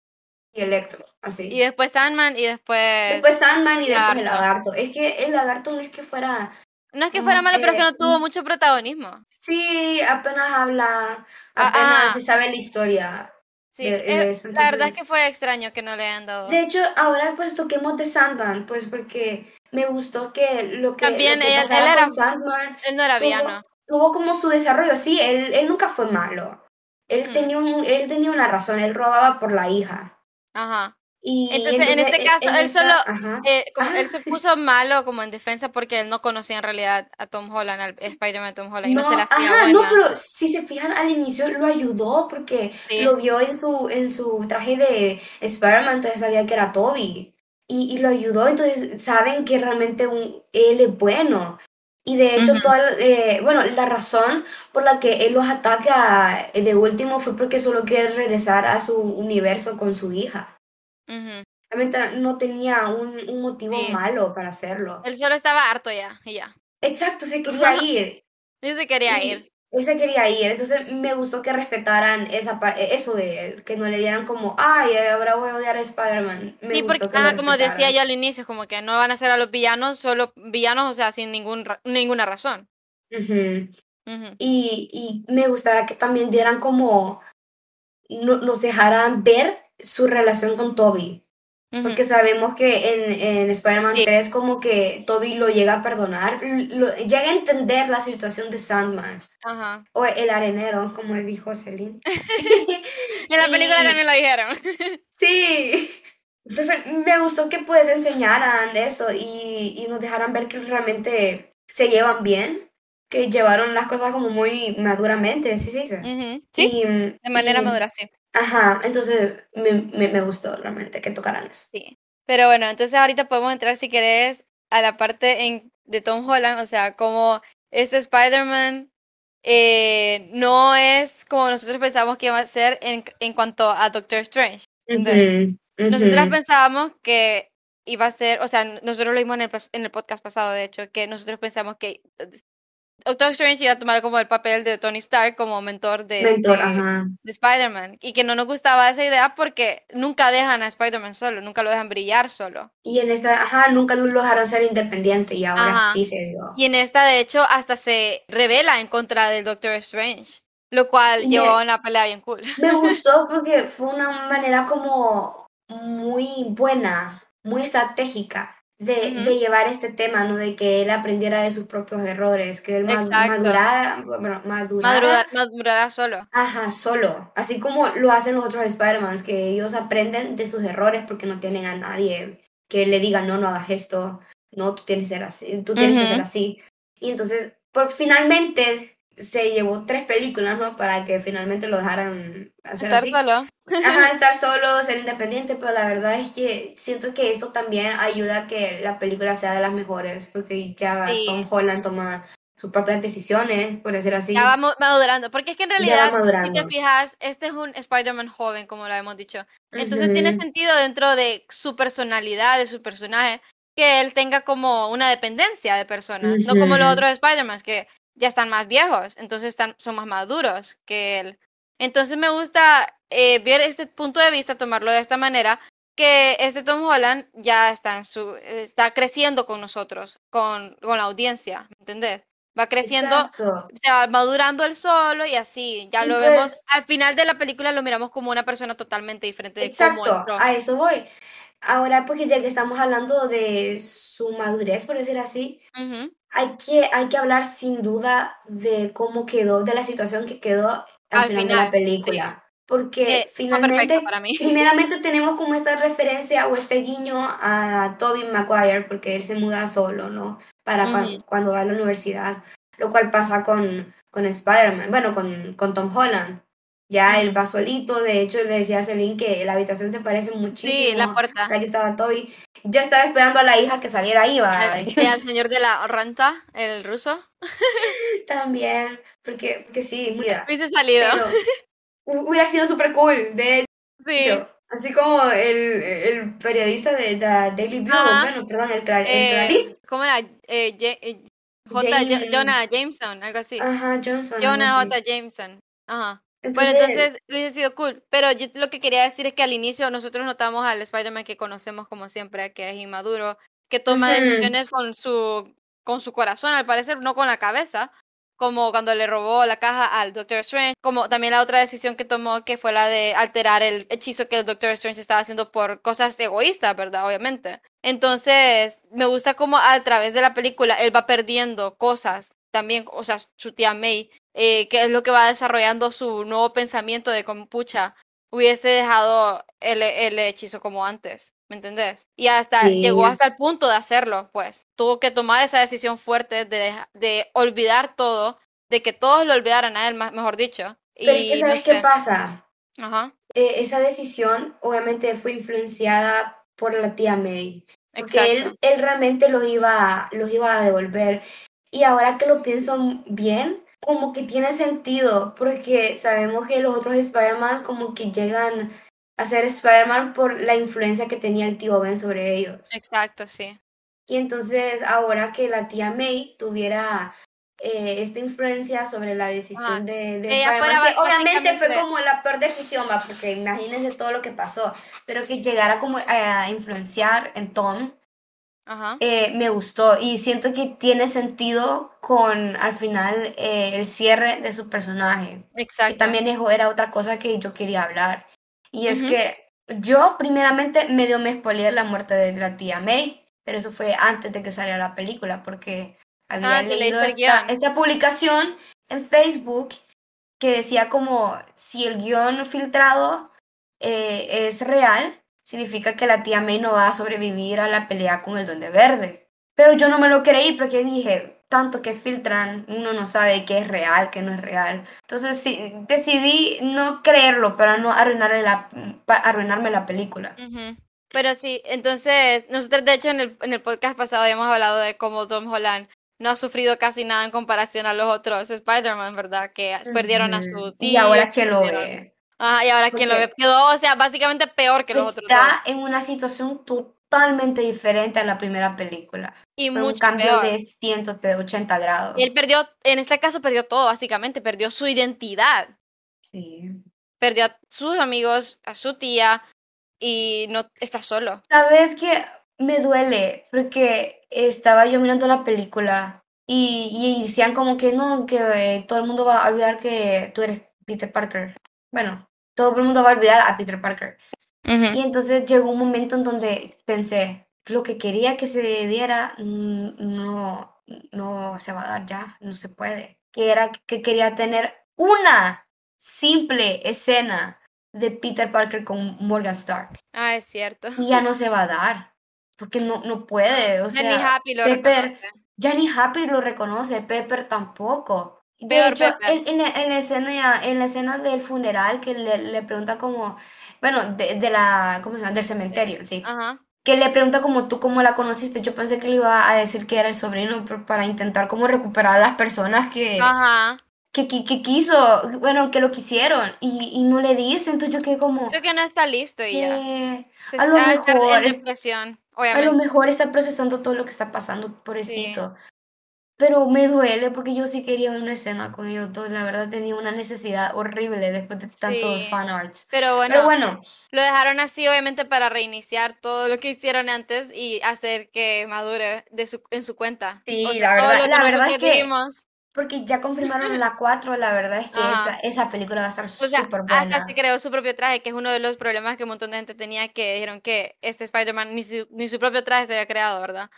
y Electro, así. Y después Sandman y después... después Sandman y después el Lagarto. Es que el lagarto no es que fuera, No es que fuera malo, pero es que no tuvo mm. mucho protagonismo. sí, apenas habla, Ah, apenas ah. se sabe la historia. Sí, de- eh, de eso, la verdad es que fue extraño que no le hayan dado. De hecho, ahora pues toquemos de Sandman, pues porque me gustó que lo que, También lo que él- era- Sandman Él no era tuvo, villano. tuvo como su desarrollo. Sí, él, él nunca fue malo. Él, Mm. tenía un, él tenía una razón, él robaba por la hija. Ajá. Y Entonces, en este caso, él solo- ajá. Eh, como Ah. él se puso malo como en defensa porque él no conocía en realidad a Tom Holland, al Spider-Man de Tom Holland, y no, se la hacía ajá, buena. no, pero si se fijan al inicio lo ayudó porque Sí. lo vio en su, en su traje de Spider-Man, entonces sabía que era Toby. Y, y lo ayudó, entonces saben que realmente un, él es bueno. Y de hecho, toda, eh, bueno, la razón por la que él los ataca eh, de último fue porque solo quiere regresar a su universo con su hija. Realmente no tenía un, un motivo Sí. malo para hacerlo. Él solo estaba harto ya, y ya. Exacto, se quería ir. Él se quería Y ir. Él se quería ir, entonces me gustó que respetaran esa par- eso de él, que no le dieran como, ay, ahora voy a odiar a Spider-Man. Sí, porque, ajá, como decía yo al inicio, como que no van a ser a los villanos, solo villanos, o sea, sin ningún ra- ninguna razón. Y me gustaría que también dieran como, no- nos dejaran ver su relación con Toby. Porque sabemos que en, en Spider-Man Sí. 3 como que Toby lo llega a perdonar, lo- llega a entender la situación de Sandman, o el arenero, como dijo Celine. *laughs* En la película Y- también lo dijeron. Sí. Entonces me gustó que pues enseñaran eso y, y nos dejaran ver que realmente se llevan bien, que llevaron las cosas como muy maduramente, ¿sí se dice? Sí, Y, de manera y- madura, sí. Ajá, entonces me, me, me gustó realmente que tocaran eso. Sí. Pero bueno, entonces ahorita podemos entrar, si querés, a la parte en, de Tom Holland, o sea, como este Spider-Man eh, no es como nosotros pensábamos que iba a ser en, en cuanto a Doctor Strange. Nosotras ujú. pensábamos que iba a ser, o sea, nosotros lo vimos en el, en el podcast pasado, de hecho, que nosotros pensamos que Doctor Strange iba a tomar como el papel de Tony Stark como mentor de, Mentor, de- ajá. de Spider-Man y que no nos gustaba esa idea porque nunca dejan a Spider-Man solo, nunca lo dejan brillar solo. Y en esta, ajá, nunca lo dejaron ser independiente y ahora Ajá. sí se dio. Y en esta, de hecho, hasta se revela en contra del Doctor Strange, lo cual llevó a una pelea bien cool. *laughs* Me *laughs* gustó porque fue una manera como muy buena, muy estratégica de, llevar este tema, ¿no? De que él aprendiera de sus propios errores, que él Exacto. madurara, bueno, madurara, solo. ajá, solo, así como lo hacen los otros Spider-Mans, que ellos aprenden de sus errores porque no tienen a nadie que le diga, no, no hagas esto, no, tú tienes que ser así, tú tienes que ser así. Y entonces, por finalmente se llevó tres películas, ¿no? Para que finalmente lo dejaran hacer Estar así. solo. Ajá, *laughs* estar solo, ser independiente, pero la verdad es que siento que esto también ayuda a que la película sea de las mejores, porque ya Sí. Tom Holland toma sus propias decisiones, por decir así. Ya vamos madurando. Porque es que en va realidad, si te fijas, este es un Spider-Man joven, como lo hemos dicho. Entonces tiene Ujú. sentido dentro de su personalidad, de su personaje, que él tenga como una dependencia de personas. No como los otros Spider-Man, que ya están más viejos, entonces están, son más maduros que él. Entonces me gusta eh, ver este punto de vista, tomarlo de esta manera, que este Tom Holland ya está, en su, está creciendo con nosotros, con, con la audiencia, ¿me entendés? Va creciendo Exacto. se va madurando él solo y así, ya lo pues- vemos, al final de la película lo miramos como una persona totalmente diferente de Exacto, a eso voy. Ahora, porque ya que estamos hablando de su madurez, por decir así, Ujú, hay que, hay que hablar sin duda de cómo quedó, de la situación que quedó al, Al final, de la película. Porque Eh, finalmente, para mí. primeramente *laughs* tenemos como esta referencia o este guiño a Tobey Maguire, porque él se muda solo, ¿no? Para cuando va a la universidad, lo cual pasa con, con Spider-Man, bueno, con, con Tom Holland. Ya él va solito, de hecho le decía a Celine que la habitación se parece muchísimo Sí, la puerta. a la que estaba Toby. Yo estaba esperando a la hija que saliera ahí, va. Y al señor de la renta, el ruso. *laughs* También, porque, porque sí, mira, Hubiese salido. hubiera sido súper cool, de sí. hecho. Así como el, el periodista de The Daily Bugle, Ajá. bueno, perdón, el, cla- el Eh. ¿Cómo era? Eh, Ja- eh, J. Jonah Jameson, algo así. Ajá, Johnson. Jonah. J. Jameson. Ajá. Bueno, Entonces, hubiese sido cool. Pero yo lo que quería decir es que al inicio nosotros notamos al Spider-Man que conocemos como siempre, que es inmaduro, que toma decisiones con su, con su corazón, al parecer, no con la cabeza. Como cuando le robó la caja al Doctor Strange. Como también la otra decisión que tomó, que fue la de alterar el hechizo que el Doctor Strange estaba haciendo por cosas egoístas, ¿verdad? Obviamente. Entonces, me gusta como a través de la película él va perdiendo cosas. También, o sea, su tía May eh, que es lo que va desarrollando su nuevo pensamiento de como, pucha, hubiese dejado el, el hechizo como antes, ¿me entendés? Y hasta Sí. llegó hasta el punto de hacerlo, pues. Tuvo que tomar esa decisión fuerte de, de olvidar todo, de que todos lo olvidaran a él, mejor dicho. pero es Y no ¿sabes qué pasa? Ajá, Eh, esa decisión obviamente fue influenciada por la tía May. Porque él, él realmente los iba, los iba a devolver. Y ahora que lo pienso bien, como que tiene sentido, porque sabemos que los otros Spider-Man como que llegan a ser Spider-Man por la influencia que tenía el tío Ben sobre ellos. Exacto, sí. Y entonces ahora que la tía May tuviera eh, esta influencia sobre la decisión Ajá. de, de Spider-Man, obviamente fue como la peor decisión, va, porque imagínense todo lo que pasó, pero que llegara como a influenciar en Tom, Ajá. eh, me gustó y siento que tiene sentido con al final eh, el cierre de su personaje. Que Exacto. también eso era otra cosa que yo quería hablar. Y es que yo primeramente medio me spoileé la muerte de la tía May, pero eso fue antes de que saliera la película, porque había Ah, que leído esta publicación en Facebook que decía como si el guion filtrado eh, es real, significa que la tía May no va a sobrevivir a la pelea con el Duende Verde. Pero yo no me lo creí porque dije, tanto que filtran, uno no sabe qué es real, qué no es real. Entonces sí, decidí no creerlo para no arruinarle la, arruinarme la película. Pero sí, entonces, nosotros de hecho en el, en el podcast pasado habíamos hablado de cómo Tom Holland no ha sufrido casi nada en comparación a los otros Spider-Man, ¿verdad? Que perdieron a su tío. Y ahora que lo ve. Ajá, y ahora quien lo quedó, o sea, básicamente peor que los otros dos. Está en una situación totalmente diferente a la primera película. Y Fue un mucho cambio peor. de 180 grados. Él perdió, en este caso perdió todo, básicamente, perdió su identidad, Sí. perdió a sus amigos, a su tía, y no está solo. Sabes que me duele porque estaba yo mirando la película y, y decían como que no, que eh, todo el mundo va a olvidar que tú eres Peter Parker. Bueno, todo el mundo va a olvidar a Peter Parker. Y entonces llegó un momento en donde pensé, lo que quería que se diera mm, no, no se va a dar ya, no se puede. Que era que quería tener una simple escena de Peter Parker con Morgan Stark. Ah, es cierto. Y ya no se va a dar, porque no, no puede. O Ya ni sea, Happy lo Pepper, reconoce. ya ni Happy lo reconoce, Pepper tampoco. De hecho, en, en la, en la escena, en la escena del funeral que le, le pregunta como, bueno, de, de la, ¿cómo se llama? Del cementerio, sí. Ajá. Que le pregunta como tú cómo la conociste. Yo pensé que le iba a decir que era el sobrino para intentar como recuperar a las personas que, Ajá. que, que, que quiso, bueno, que lo quisieron y, y no le dice. Entonces yo quedé como, Creo que no está listo y ya. "Eh, Se a lo está, está mejor en es- depresión, a lo mejor está procesando todo lo que está pasando, pobrecito. Pero me duele porque yo sí quería una escena con ellos dos. La verdad tenía una necesidad horrible después de tantos Sí. fan arts. Pero bueno, Pero bueno, lo dejaron así obviamente para reiniciar todo lo que hicieron antes y hacer que madure de su, en su cuenta. Sí, O sea, la verdad- *laughs* la verdad es que- dijimos, porque ya confirmaron la 4, la verdad es que esa, esa película va a estar o sea, súper hasta buena. se creó su propio traje, que es uno de los problemas que un montón de gente tenía, que dijeron que este Spider-Man ni su, ni su propio traje se había creado, ¿verdad?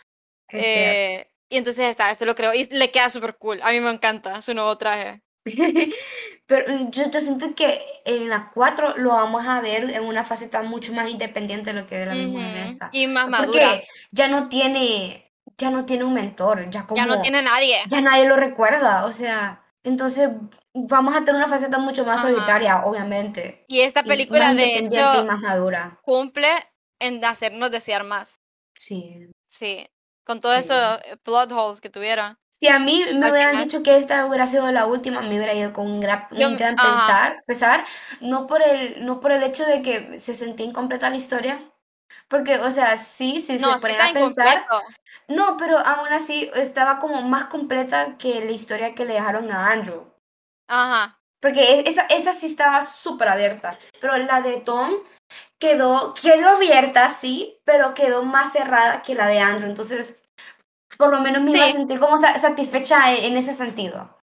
Es. Eh, y entonces está, se lo creó y le queda súper cool. A mí me encanta su nuevo traje. *laughs* Pero mm, yo, yo siento que en la 4 lo vamos a ver en una faceta mucho más independiente de lo que de la misma en esta. Y más madura. Porque ya no tiene, ya no tiene un mentor, ya como Ya no tiene nadie. ya nadie lo recuerda, o sea, entonces vamos a tener una faceta mucho más Ajá. solitaria, obviamente. Y esta y película, más de hecho, y más madura. cumple en hacernos desear más. Sí. Sí. Con todo Sí. eso eh, plot holes que tuvieron. Si a mí me Al hubieran final. dicho que esta hubiera sido la última, me hubiera ido con un gran, un Yo- gran ajá. pensar, pesar, no por el, no por el hecho de que se sentía incompleta la historia, porque, o sea, sí, sí No, se ponen a pensar, incompleto. no, pero aún así estaba como más completa que la historia que le dejaron a Andrew, Ajá. porque e- esa, esa sí estaba súper abierta, pero la de Tom quedó, quedó abierta, sí, pero quedó más cerrada que la de Andrew, entonces por lo menos me iba a Sí. sentir como sa- satisfecha en, en ese sentido,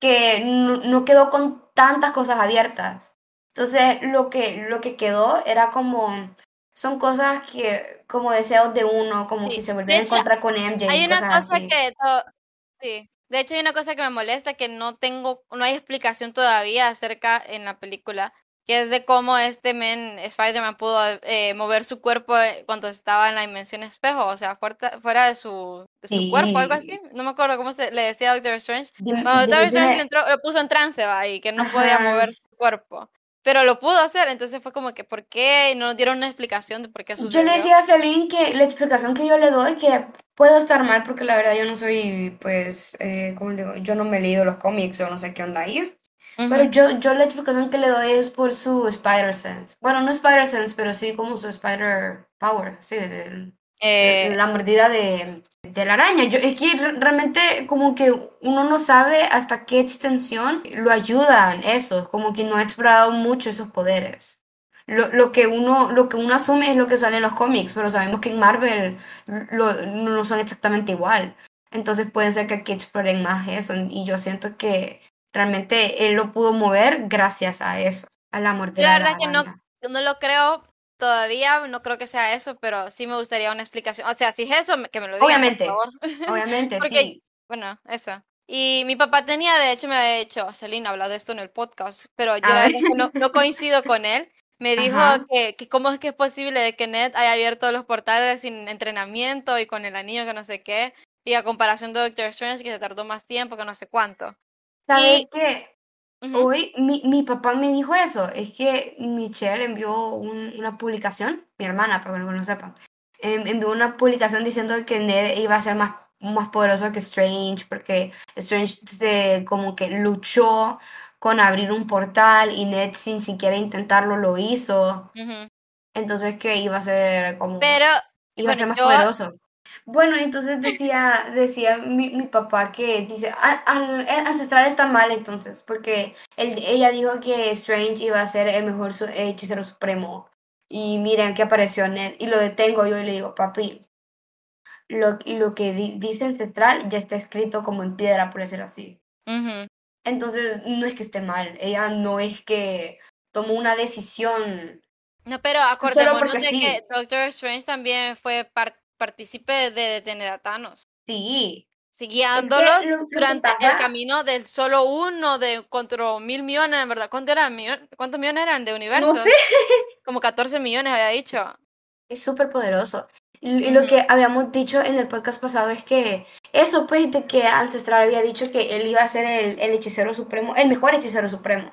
que no, no quedó con tantas cosas abiertas. Entonces lo que, lo que quedó era como, son cosas que, como deseos de uno, como Sí. que se volviera a encontrar con MJ Hay una cosa así. que sí, de hecho hay una cosa que me molesta que no tengo, no hay explicación todavía acerca en la película, que es de cómo este men, Spider-Man, pudo eh, mover su cuerpo eh, cuando estaba en la dimensión espejo, o sea, fuera, fuera de su, de su cuerpo, algo así. Sí. No me acuerdo cómo se le decía a Doctor Strange. Cuando Doctor Strange entró, lo puso en trance, va, y que no podía mover su cuerpo. Pero lo pudo hacer, entonces fue como que, ¿por qué? No nos dieron una explicación de por qué Yo sucedió. le decía a Celine que la explicación que yo le doy, que puedo estar mal porque la verdad yo no soy, pues, eh, ¿cómo le digo? Yo no me he leído los cómics o no sé qué onda ahí. Pero Ujú. yo, yo la explicación que le doy es por su Spider Sense. Bueno, no Spider Sense, pero sí como su Spider Power, sí, del- Eh, la mordida de, de la araña. Yo, es que re- realmente como que uno no sabe hasta qué extensión lo ayudan eso, como que no ha explorado mucho esos poderes. Lo, lo que uno, lo que uno asume es lo que sale en los cómics, pero sabemos que en Marvel lo- no son exactamente igual. Entonces puede ser que aquí exploren más eso. Y yo siento que realmente él lo pudo mover gracias a eso, a la mordida la de verdad que no, no lo creo todavía, no creo que sea eso, pero sí me gustaría una explicación. O sea, si es eso, que me lo digan, Obviamente, por favor. Obviamente, *laughs* Porque, sí. bueno, eso. Y mi papá tenía, de hecho, me había dicho, Celine, habla de esto en el podcast, pero yo la verdad que no, no coincido con él. Me *laughs* dijo que, que cómo es que es posible de que Ned haya abierto los portales sin entrenamiento y con el anillo que no sé qué, y a comparación de Doctor Strange que se tardó más tiempo, que no sé cuánto. ¿Sabes Y- qué? Ujú, Hoy mi, mi papá me dijo eso, es que Michelle envió un- una publicación, mi hermana, para que no lo sepan, em- envió una publicación diciendo que Ned iba a ser más, más poderoso que Strange, porque Strange se, como que luchó con abrir un portal y Ned sin siquiera intentarlo lo hizo, ujú. entonces que iba a ser como... Pero, iba a bueno, ser más yo- poderoso. Bueno, entonces decía, decía mi, mi papá que dice, "Al- al- el ancestral está mal entonces, porque él, ella dijo que Strange iba a ser el mejor su- hechicero supremo. Y miren que apareció Ned, y lo detengo yo y le digo, papi, lo, lo que di- dice ancestral ya está escrito como en piedra, por decirlo así. Entonces, no es que esté mal, ella no es que tomó una decisión. No, pero acordémonos porque de sí. que Doctor Strange también fue par- partícipe de detener a Thanos. Sí, Sí, guiándolos lo- lo que durante el pasa- camino del solo uno de contra mil millones, en verdad. ¿Cuánto eran? ¿Cuántos millones eran de universo? no sé. Como 14 millones había dicho. Es súper poderoso. Y lo que habíamos dicho en el podcast pasado es que eso, pues, de que Ancestral había dicho que él iba a ser el, el hechicero supremo, el mejor hechicero supremo.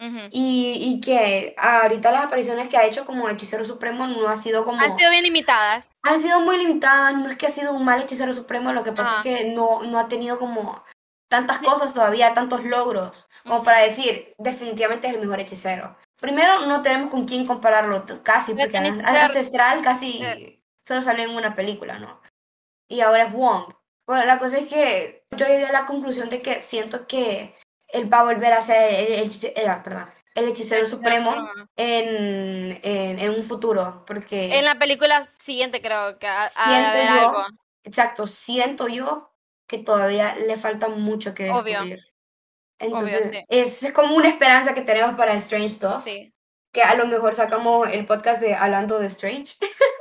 Ujú. Y, y que ahorita las apariciones que ha hecho como hechicero supremo no ha sido como... Han sido bien limitadas. Han sido muy limitadas, no es que ha sido un mal hechicero supremo, lo que pasa es que no, no ha tenido como tantas cosas todavía, tantos logros, como Ujú. para decir, definitivamente es el mejor hechicero. Primero, no tenemos con quién compararlo t- casi, porque tenés An- Ancestral casi solo salió en una película, ¿no? Y ahora es Wong. Bueno, la cosa es que yo llegué a la conclusión de que siento que él va a volver a ser el, el- el- eh, perdón, el hechicero Hechicero supremo supremo. en, en, en un futuro, porque... En la película siguiente creo que ha, ha de Siento haber yo- algo. Exacto, siento yo que todavía le falta mucho que Obvio. descubrir. Entonces, sí. es, es como una esperanza que tenemos para Strange 2, Sí. que a lo mejor sacamos el podcast de hablando de Strange.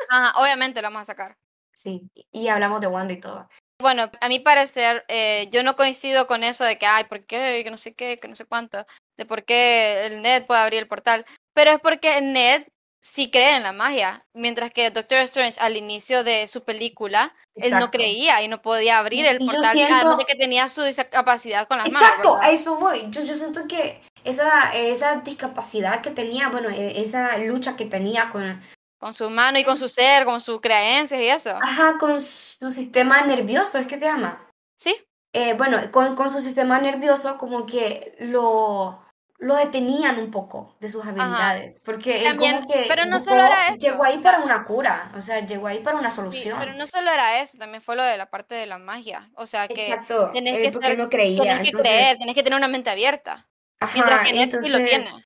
Ajá, obviamente lo vamos a sacar. Sí, y hablamos de Wanda y todo. Bueno, a mi parecer, eh, yo no coincido con eso de que, ay, ¿por qué? Que no sé qué, que no sé cuánto, de por qué el Ned puede abrir el portal. Pero es porque Ned sí cree en la magia, mientras que Doctor Strange al inicio de su película, él no creía y no podía abrir el y portal, siento- además de que tenía su discapacidad con las manos. Exacto, a eso voy. Yo, yo siento que esa, esa discapacidad que tenía, bueno, e- esa lucha que tenía con, Con su mano y con su ser, con sus creencias y eso. ajá, con su sistema nervioso, ¿es que se llama? Sí, Eh, bueno, con, con su sistema nervioso como que lo, lo detenían un poco de sus habilidades, porque él como que pero no buscó- solo era eso, llegó ahí para una cura, o sea, llegó ahí para una sí, solución. pero no solo era eso, también fue lo de la parte de la magia. O sea, que Exacto, tenés eh, que ser- no creía, tenés que entonces, creer, tenés que tener una mente abierta. ajá, Mientras que Ned sí lo entonces- tiene.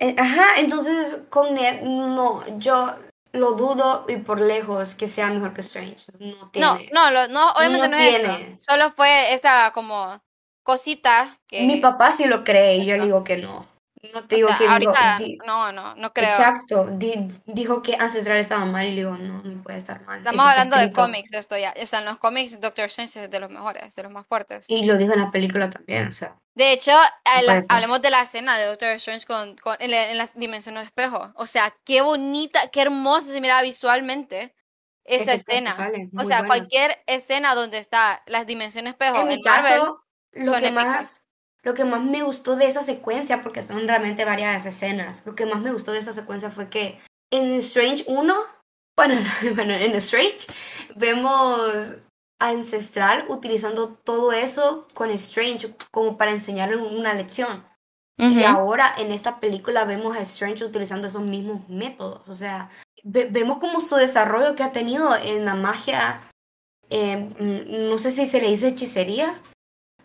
Eh, Ajá, entonces con Ned no, yo lo dudo y por lejos que sea mejor que Strange. No tiene. No, no, no, obviamente No no, es tiene. eso. Solo fue esa como cosita que... Mi papá sí lo cree y yo le digo que no. No te o digo sea, que digo, ahorita di- no, no, no creo. Exacto, di- dijo que Ancestral estaba mal y le digo, no, no puede estar mal. Estamos eso hablando de cómics esto ya. O sea, en los cómics Doctor Strange es de los mejores, de los más fuertes. Y lo dijo en la película también, o sea. De hecho, hablemos de la escena de Doctor Strange con, con- en, la, en la dimensión de espejo. O sea, qué bonita, qué hermosa se miraba visualmente esa Es que está- escena. O sea, buena. cualquier escena donde está las dimensiones espejo En en, mi Marvel, caso, lo son que épicas. más lo que más me gustó de esa secuencia, porque son realmente varias escenas, lo que más me gustó de esa secuencia fue que en Strange 1, *laughs* bueno, bueno en Strange, vemos Ancestral utilizando todo eso con Strange como para enseñarle una lección. Y ahora en esta película vemos a Strange utilizando esos mismos métodos. O sea, ve- vemos como su desarrollo que ha tenido en la magia. eh, mm, no sé si se le dice hechicería,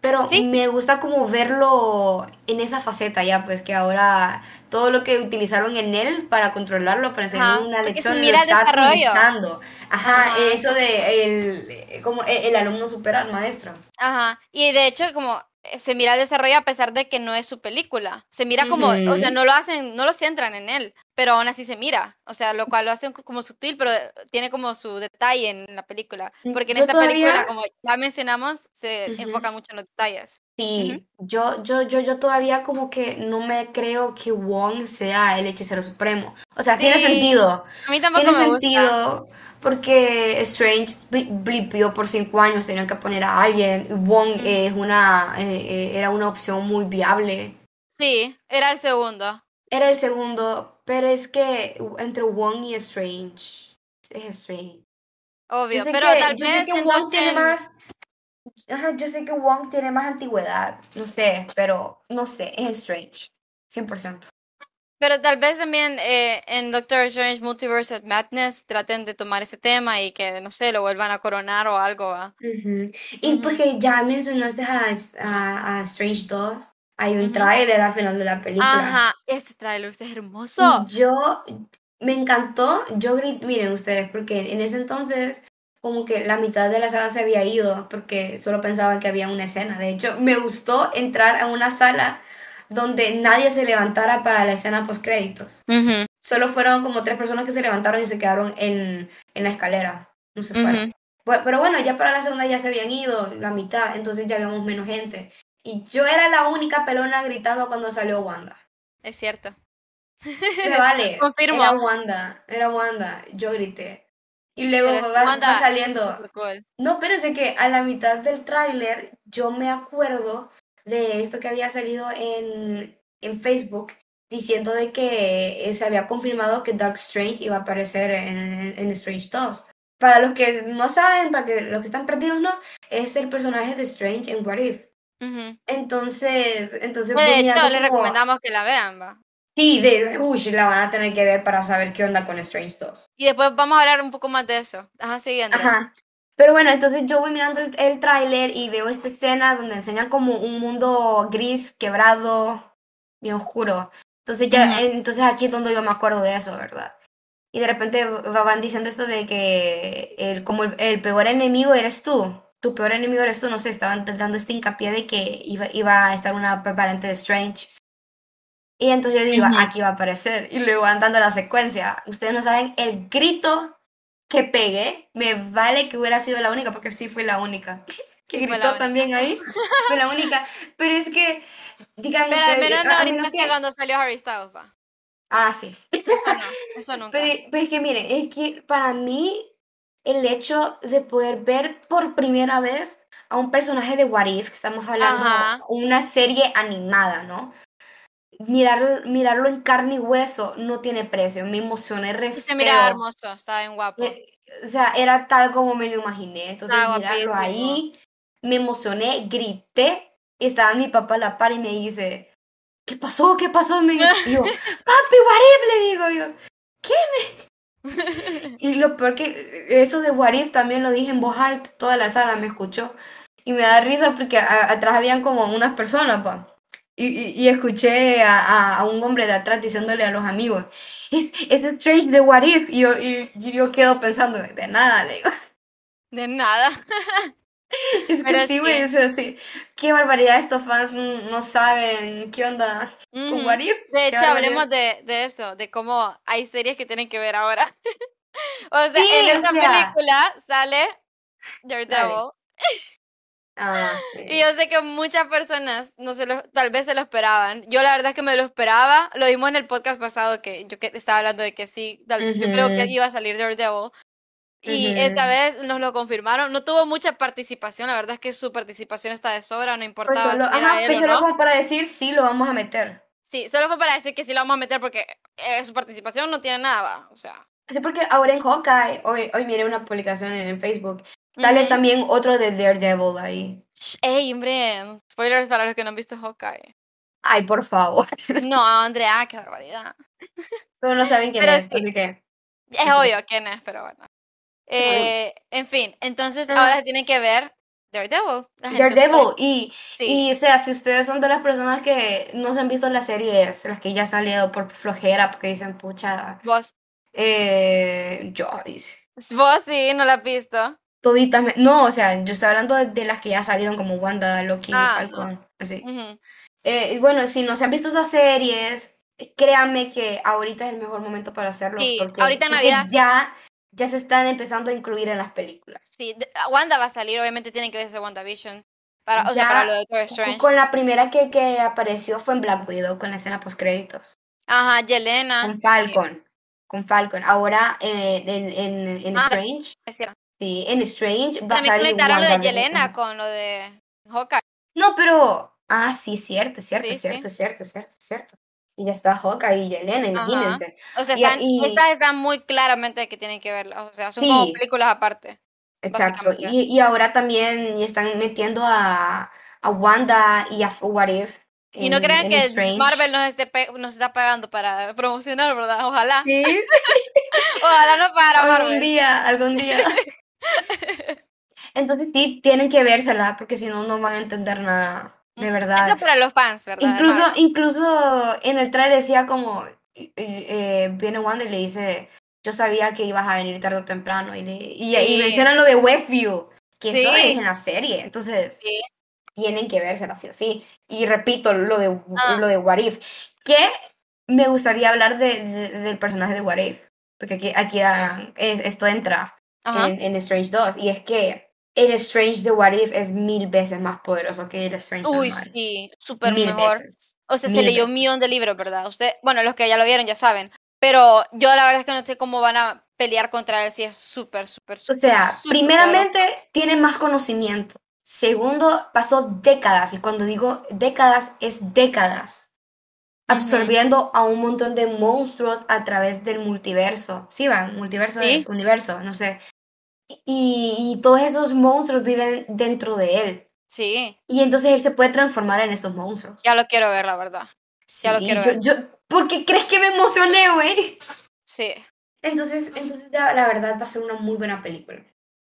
pero Sí. me gusta como verlo en esa faceta ya, pues que ahora todo lo que utilizaron en él para controlarlo, para enseñar una lección, mira está desarrollo. utilizando. Ajá, Ajá. eso de el, como el, el alumno supera al maestro. Ajá, y de hecho como se mira el desarrollo a pesar de que no es su película. Se mira como, o sea, no lo hacen, no lo centran en él, pero aún así se mira. O sea, lo cual lo hacen co- como sutil, pero tiene como su detalle en la película. Mm, Porque en yo esta película, como ya mencionamos, se enfoca mucho en los detalles. Sí, yo, yo, yo, yo todavía como que no me creo que Wong sea el hechicero supremo. O sea, tiene sentido. A mí tampoco Tiene me gusta. Porque Strange bli- blipió por cinco años, tenían que poner a alguien. Wong es una, eh, eh, era una opción muy viable. Sí, era el segundo. Era el segundo, pero es que entre Wong y Strange es Strange. Obvio, pero que, tal yo vez sé que Wong tiene más. Ajá, yo sé que Wong tiene más antigüedad, no sé, pero no sé, es Strange, 100%. Pero tal vez también eh, en Doctor Strange Multiverse of Madness traten de tomar ese tema y que, no sé, lo vuelvan a coronar o algo. Y porque ya mencionaste a, a, a Strange 2, hay un Ujú. tráiler al final de la película. Ajá, este tráiler es hermoso. Yo, me encantó, yo grité, miren ustedes, porque en ese entonces como que la mitad de la sala se había ido porque solo pensaban que había una escena. De hecho, me gustó entrar a una sala donde nadie se levantara para la escena post créditos. Ujú, Solo fueron como tres personas que se levantaron y se quedaron en, en la escalera. No se fueron. Pero bueno, ya para la segunda ya se habían ido la mitad, entonces ya habíamos menos gente. Y yo era la única pelona gritando cuando salió Wanda. Es cierto. Vale. *laughs* Confirmo. Era Wanda, era Wanda. Yo grité. Y luego va, Wanda, saliendo. cool. No, espérense que a la mitad del tráiler yo me acuerdo de esto que había salido en, en Facebook diciendo de que eh, se había confirmado que Dark Strange iba a aparecer en, en Strange 2. Para los que no saben, para que los que están perdidos, no, es el personaje de Strange en What If. Entonces, entonces De hecho, les como- recomendamos que la vean, va. Sí, de, uy, la van a tener que ver para saber qué onda con Strange 2. Y después vamos a hablar un poco más de eso. Ajá, sigue, Andrea. Ajá. Pero bueno, entonces yo voy mirando el, el tráiler y veo esta escena donde enseñan como un mundo gris, quebrado, bien oscuro. Entonces ya, entonces aquí es donde yo me acuerdo de eso, ¿verdad? Y de repente va- van diciendo esto de que el, como el, el peor enemigo eres tú. Tu peor enemigo eres tú, no sé, estaban dando este hincapié de que iba, iba a estar una preparante de Strange. Y entonces yo digo, aquí va a aparecer. Y luego van dando la secuencia. Ustedes no saben el grito que pegué. Me vale que hubiera sido la única, porque sí *laughs* fue la única. Que gritó única. también ahí. *laughs* Fue la única. Pero es que, díganme Pero al ustedes, menos no ahorita que- cuando salió Harry Styles, va. Ah, sí. Eso no, *laughs* eso nunca. Pero, pero es que miren, es que para mí el hecho de poder ver por primera vez a un personaje de What If, que estamos hablando Ajá. una serie animada, ¿no? Mirar, mirarlo en carne y hueso no tiene precio, me emocioné re Y se miraba hermoso, estaba bien guapo. Eh, O sea, era tal como me lo imaginé. Entonces, Estaba mirarlo guapísimo. ahí, me emocioné, grité. Y estaba mi papá a la par y me dice, ¿qué pasó? ¿Qué pasó? Me dice, y yo, *laughs* papi, what if? Le digo yo. *laughs* Y lo peor que eso de What If también lo dije en voz alta, toda la sala me escuchó. Y me da risa porque a- atrás habían como unas personas, pa. Y, y, y escuché a, a- a un hombre de atrás diciéndole a los amigos, es, Strange de What If. Y yo, y, yo quedo pensando, de nada, le digo. De nada. *laughs* Es que Pero sí, güey, o sea, sí. Qué barbaridad, estos fans mm, no saben qué onda con Ujú. What If. De hecho, hablemos de, de eso, de cómo hay series que tienen que ver ahora. *laughs* o sea, Sí, en esa sea. película sale Daredevil. Ah, sí. Y yo sé que muchas personas no se lo, tal vez se lo esperaban. Yo la verdad es que me lo esperaba. Lo vimos en el podcast pasado que yo que estaba hablando de que sí, tal- yo creo que Ujú. iba a salir Daredevil. Y esta vez nos lo confirmaron. No tuvo mucha participación. La verdad es que su participación está de sobra. No Pues importaba solo, si era ajá, él pues solo no. como para decir, sí, lo vamos a meter. Sí, solo fue para decir que sí lo vamos a meter porque eh, su participación no tiene nada. O sea. Sí, porque ahora en Hawkeye, hoy, hoy miré una publicación en el Facebook, sale ujú. también otro de Daredevil ahí. Ey, hombre. Spoilers para los que no han visto Hawkeye. Ay, por favor. No, Andrea, qué barbaridad. Pero no saben quién Pero es, sí. así que... Es Sí. obvio quién es, pero bueno. Eh, en fin, entonces Ajá. ahora se tienen que ver Daredevil. Daredevil. Y, Sí. y, o sea, si ustedes son de las personas que no se han visto las series, las que ya han salido por flojera, porque dicen, pucha, Vos, eh, yo, dice, vos sí, no la has visto. Toditas, me- no, o sea, yo estoy hablando de, de las que ya salieron como Wanda, Loki, Ah, Falcon, así. Eh, bueno, si no se han visto esas series, créanme que ahorita es el mejor momento para hacerlo. Sí, porque, ahorita porque Navidad. ya, ya se están empezando a incluir en las películas. Sí, Wanda va a salir, obviamente tienen que verse WandaVision. Para, o sea, Ya, para lo de Doctor Con- Strange. Con la primera que, que apareció fue en Black Widow, con la escena post créditos. Ajá, Yelena. Con Falcon. Con Falcon. Ahora eh, en, en, en Ah, Strange. Sí, en Strange va a También salir conectaron lo de. Yelena con lo de Hawkeye. No, pero. Ah, sí, cierto, cierto, Sí, cierto, sí. cierto, cierto, cierto. Y ya está Hawkeye y Yelena, imagínense. O sea, están, y- estas están muy claramente que tienen que verlas. O sea, son como Sí. películas aparte. Exacto. Y, y ahora también están metiendo a, a Wanda y a What If. Y no en- crean en que Strange. Marvel nos, esté nos está pagando para promocionar, ¿verdad? Ojalá. Sí, *laughs* Ojalá no para algún Marvel. día, algún día. *laughs* Entonces sí, tienen que vérsela, porque si no, no van a entender nada, de Ujú. verdad. Esto para los fans, ¿verdad? Incluso, incluso en el trailer decía como, eh, eh, viene Wanda y le dice, yo sabía que ibas a venir tarde o temprano, y, le- y, y Sí. mencionan lo de Westview, que eso Sí. es en la serie, entonces Sí. tienen que vérsela sí o sí. Y repito, lo de, Ah. lo de What If, que me gustaría hablar de, de- del personaje de What If, porque aquí, aquí ah, es- esto entra. En, en Strange 2, y es que el Strange de What If es mil veces más poderoso que el Strange Uy, normal. sí, súper mejor. veces. O sea, se mil leyó un millón de libros, ¿verdad? Usted, bueno, los que ya lo vieron ya saben. Pero yo la verdad es que no sé cómo van a pelear contra él si es súper, súper, O súper. sea, súper primeramente tiene más conocimiento. Segundo, pasó décadas, y cuando digo décadas, es décadas, Ujú. absorbiendo a un montón de monstruos a través del multiverso. Sí, van, multiverso Sí. es universo, no sé. Y, y todos esos monstruos viven dentro de él. Sí, Y entonces él se puede transformar en estos monstruos. ya lo quiero ver, la verdad. Ya lo Sí, quiero yo, ver. yo, ¿por qué crees que me emocioné, güey? Sí. Entonces, entonces la, la verdad va a ser una muy buena película.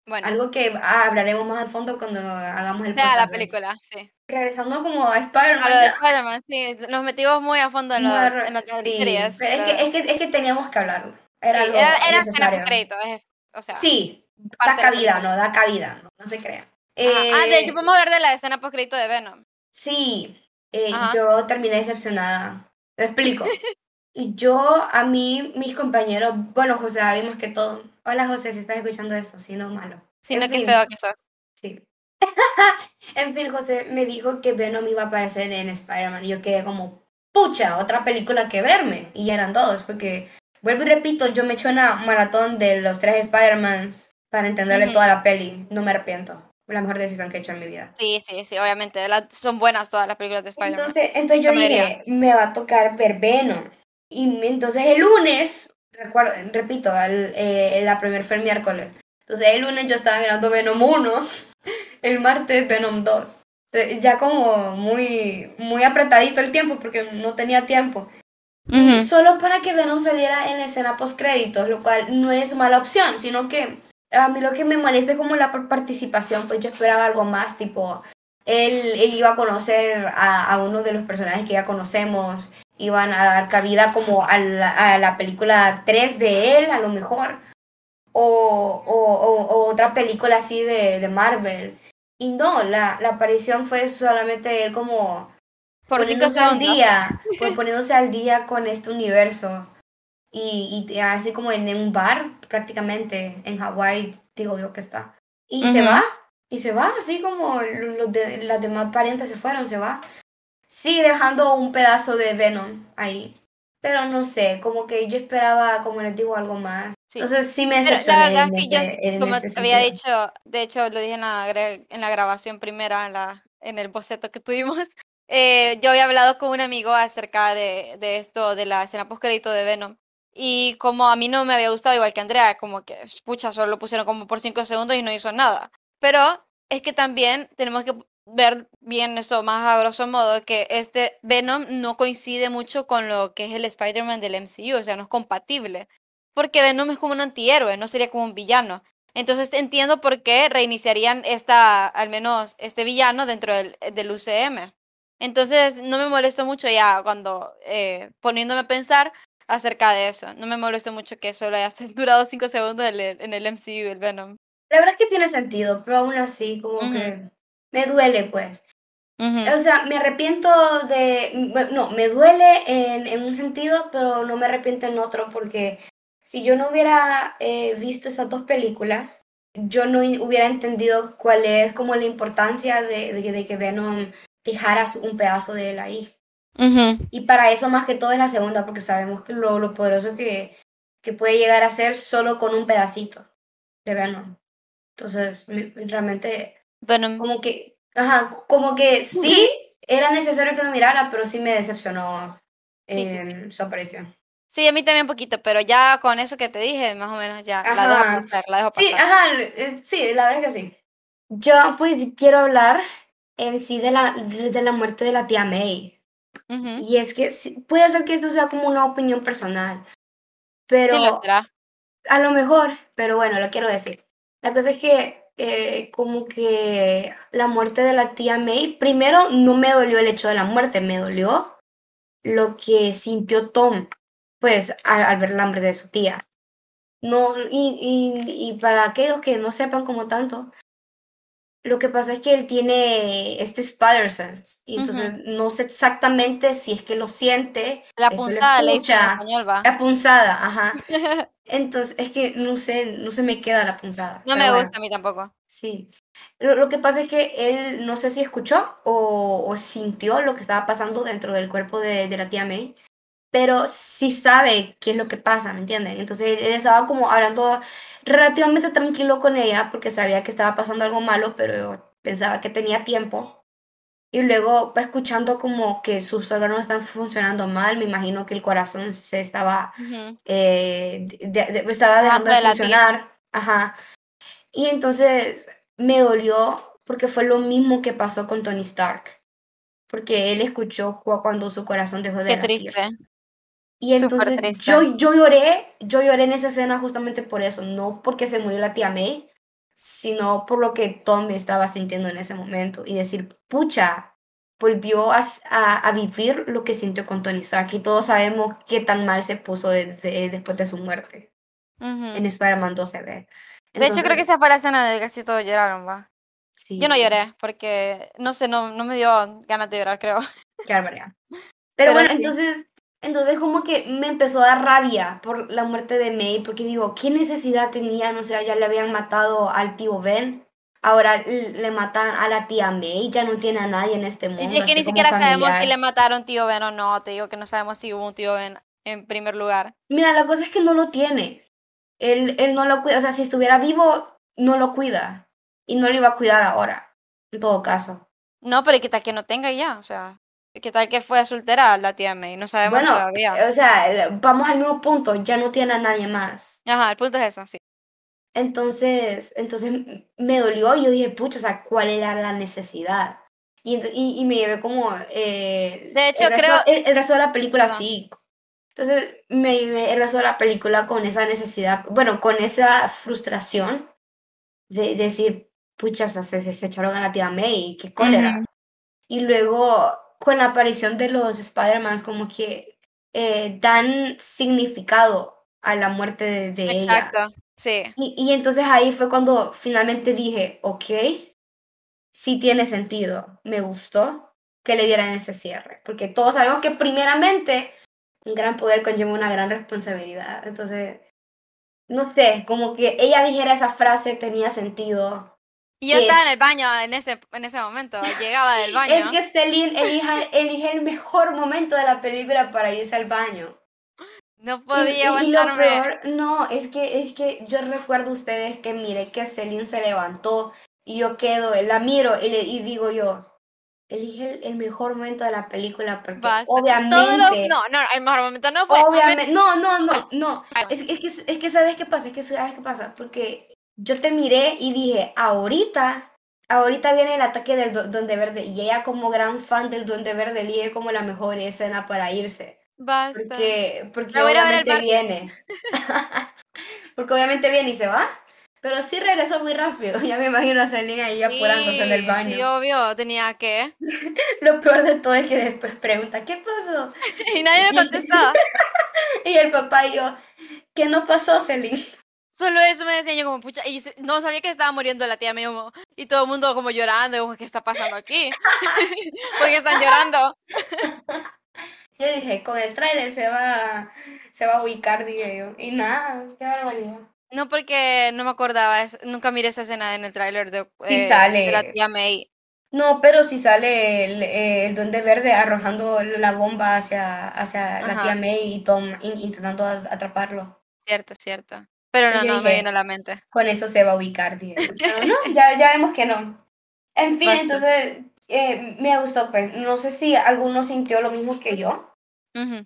Bueno, Algo que ah, hablaremos más al fondo cuando hagamos el sea la podcast. película, sí. Regresando como a Spider-Man. A lo de. Spider-Man, sí. Nos metimos muy a fondo en, lo, Muy en las sí, series. Pero es pero- que, es, que, es que teníamos que hablarlo. Era sí, algo era, era necesario. post-crédito, es- o sea. Sí, da cabida. ¿no? Da cabida, no, no se crea. Ajá. Ah, de Eh, hecho, podemos hablar de la escena post-crédito de Venom. Sí, eh, yo terminé decepcionada. Me explico. *laughs* Y yo, a mí, mis compañeros, bueno, José, vimos que todo. Hola, José, si estás escuchando eso, si no, malo. Si no, qué fin. feo que sos. Sí. *laughs* en fin, José me dijo que Venom iba a aparecer en Spider-Man. Y yo quedé como, pucha, otra película que verme. Y eran dos, porque, vuelvo y repito, yo me eché una maratón de los tres Spider-Mans para entenderle Ujú. toda la peli. No me arrepiento. La mejor decisión que he hecho en mi vida. Sí, sí, sí, obviamente. la- son buenas todas las películas de Spider-Man. Entonces, entonces yo dije, me va a tocar ver Venom. Y entonces el lunes, recuerdo, repito, el, eh, la primer fue el miércoles. Entonces el lunes yo estaba mirando Venom 1, *laughs* el martes Venom 2. Entonces, Ya como muy, muy apretadito el tiempo porque no tenía tiempo. Ujú. Solo para que Venom saliera en la escena post créditos, lo cual no es mala opción, sino que a mí lo que me molesta es como la par- participación, pues yo esperaba algo más, tipo, él, él iba a conocer a, a uno de los personajes que ya conocemos, iban a dar cabida como a la, a la película 3 de él, a lo mejor, o, o, o- o otra película así de, de Marvel. Y no, la, la aparición fue solamente él como Por poniéndose al día, pues, poniéndose al día con este universo. Y, y así como en un bar, prácticamente, en Hawái, digo yo que está. Y se Ujú. va, y se va, así como los de, las demás parientes se fueron, se va. Sí, dejando un pedazo de Venom ahí. Pero no sé, como que yo esperaba, como les digo, algo más. Sí. Entonces sí me Pero la decepcioné verdad en es que yo, ese, en como había dicho, de hecho lo dije en la, en la grabación primera, en, la, en el boceto que tuvimos, *laughs* eh, yo había hablado con un amigo acerca de, de esto, de la escena post-crédito de Venom. Y como a mí no me había gustado, igual que Andrea, como que, pucha, solo lo pusieron como por cinco segundos y no hizo nada. Pero es que también tenemos que ver bien eso más a grosso modo, que este Venom no coincide mucho con lo que es el Spider-Man del MCU, o sea, no es compatible. Porque Venom es como un antihéroe, no sería como un villano. Entonces entiendo por qué reiniciarían esta, al menos este villano dentro del, del UCM. Entonces no me molesto mucho ya cuando eh, poniéndome a pensar acerca de eso. No me molesto mucho que solo haya *laughs* durado cinco segundos en el, MCU, el Venom. La verdad es que tiene sentido, pero aún así, como que me duele, pues. O sea, me arrepiento de... bueno, No, me duele en, en un sentido, pero no me arrepiento en otro, porque si yo no hubiera eh, visto esas dos películas, yo no hubiera entendido cuál es como la importancia de, de, de que Venom dejara su- un pedazo de él ahí. Ujú. Y para eso más que todo es la segunda, porque sabemos que lo, lo poderoso que, que puede llegar a ser solo con un pedacito de Venom. Entonces, me- realmente Venom. como que, ajá, como que sí era necesario que lo mirara, pero sí me decepcionó Sí, sí, su aparición. Sí, a mí también un poquito, pero ya con eso que te dije, más o menos ya la dejo Ajá. pasar, la dejo Sí, pasar. ajá, eh, sí, la verdad es que sí. Yo pues quiero hablar en sí de la, de la muerte de la tía May. Y es que puede ser que esto sea como una opinión personal, pero Sí lo será. a lo mejor, pero bueno, lo quiero decir. La cosa es que eh, como que la muerte de la tía May, primero no me dolió el hecho de la muerte, me dolió lo que sintió Tom, pues al, al ver la muerte de su tía. No, y, y, y para aquellos que no sepan como tanto, lo que pasa es que él tiene este Spider Sense, y entonces no sé exactamente si es que lo siente, La punzada le dicen en español, va. La punzada, ajá. *laughs* Entonces, es que no sé, no se me queda la punzada. No me bueno, gusta a mí tampoco. sí. Lo, lo que pasa es que él no sé si escuchó o, o sintió lo que estaba pasando dentro del cuerpo de, de la tía May, pero sí sabe qué es lo que pasa, ¿me entienden? Entonces él estaba como hablando relativamente tranquilo con ella porque sabía que estaba pasando algo malo, pero pensaba que tenía tiempo. Y luego va escuchando como que sus órganos están funcionando mal, me imagino que el corazón se estaba eh, de- de- estaba Dejando de funcionar. Ajá. Y entonces me dolió porque fue lo mismo que pasó con Tony Stark. Porque él escuchó cu- cuando su corazón dejó de Qué latir. triste. Y entonces yo, yo lloré, yo lloré en esa escena justamente por eso, no porque se murió la tía May, sino por lo que Tom estaba sintiendo en ese momento y decir, pucha, volvió a, a- a vivir lo que sintió con Tony Stark y todos sabemos qué tan mal se puso de- de- después de su muerte. Ujú. En Spider-Man 2 se ve. De hecho, creo que esa fue la escena de casi todos lloraron, va. sí, Yo no lloré, porque, no sé, no, no me dio ganas de llorar, creo. Qué barbaridad. *laughs* Pero, Pero bueno, sí. entonces, entonces como que me empezó a dar rabia por la muerte de May, porque digo, ¿qué necesidad tenían? O sea, ya le habían matado al tío Ben. ahora le matan a la tía May, ya no tiene a nadie en este mundo. Es que ni siquiera sabemos si le mataron tío Ben o no, te digo que no sabemos si hubo un tío Ben en primer lugar. Mira, la cosa es que no lo tiene. Él, él no lo cuida, o sea, si estuviera vivo, no lo cuida. Y no lo iba a cuidar ahora, en todo caso. No, pero ¿qué tal que no tenga ya? O sea, ¿qué tal que fue soltera la tía May? No sabemos todavía. O sea, vamos al mismo punto, ya no tiene a nadie más. Ajá, el punto es eso, sí. Entonces, entonces me dolió y yo dije, pucha, o sea, ¿cuál era la necesidad? Y, y, me llevé como... Eh, de hecho, el creo... el, resto de la película sí. Entonces me llevé el resto de la película con esa necesidad, bueno, con esa frustración de, decir, pucha, o sea, se, echaron a la tía May, qué cólera. Y luego, con la aparición de los Spider-Man, como que eh, dan significado a la muerte de, de ella. Exacto. Sí. Y, entonces ahí fue cuando finalmente dije, ok, sí tiene sentido, me gustó que le dieran ese cierre, porque todos sabemos que primeramente un gran poder conlleva una gran responsabilidad, entonces, no sé, como que ella dijera esa frase tenía sentido. Y yo estaba en el baño en ese, en ese momento, llegaba del *laughs* baño. Es que Celine elige el mejor momento de la película para irse al baño. No podía aguantarme. Y, lo peor, no, es que, es que yo recuerdo ustedes que mire que Celine se levantó y yo quedo, la miro y, le, y digo yo, elige el, mejor momento de la película porque obviamente no no el mejor momento no fue obviamente no no no no es, es, que es que sabes qué pasa es que sabes qué pasa porque yo te miré y dije ahorita ahorita viene el ataque del Duende Verde y ella como gran fan del Duende Verde elige como la mejor escena para irse Basta. Porque, porque obviamente viene. *laughs* porque obviamente viene y se va. Pero sí regresó muy rápido. *laughs* Ya me imagino a Selena ahí apurándose en el baño. Sí, obvio, tenía que. *laughs* Lo peor de todo es que después pregunta, ¿qué pasó? y nadie me contestó. y el papá y yo, ¿qué no pasó, Selena? Solo eso me decía yo como, pucha, y no sabía que estaba muriendo la tía mía, y todo el mundo como llorando, como, ¿qué está pasando aquí? *laughs* porque están llorando. *laughs* Yo dije, con el tráiler se va, se va a ubicar, dije yo. Y nada, qué barbaridad. No, porque no me acordaba, nunca miré esa escena en el tráiler de, eh, de, la tía May. No, pero si sale el, el Duende Verde arrojando la bomba hacia, hacia la tía May y Tom intentando atraparlo. Cierto, cierto. Pero no, no me viene a la mente. Con eso se va a ubicar, dije. no, ya, ya vemos que no. En fin, entonces eh, me gustó, pues. No sé si alguno sintió lo mismo que yo.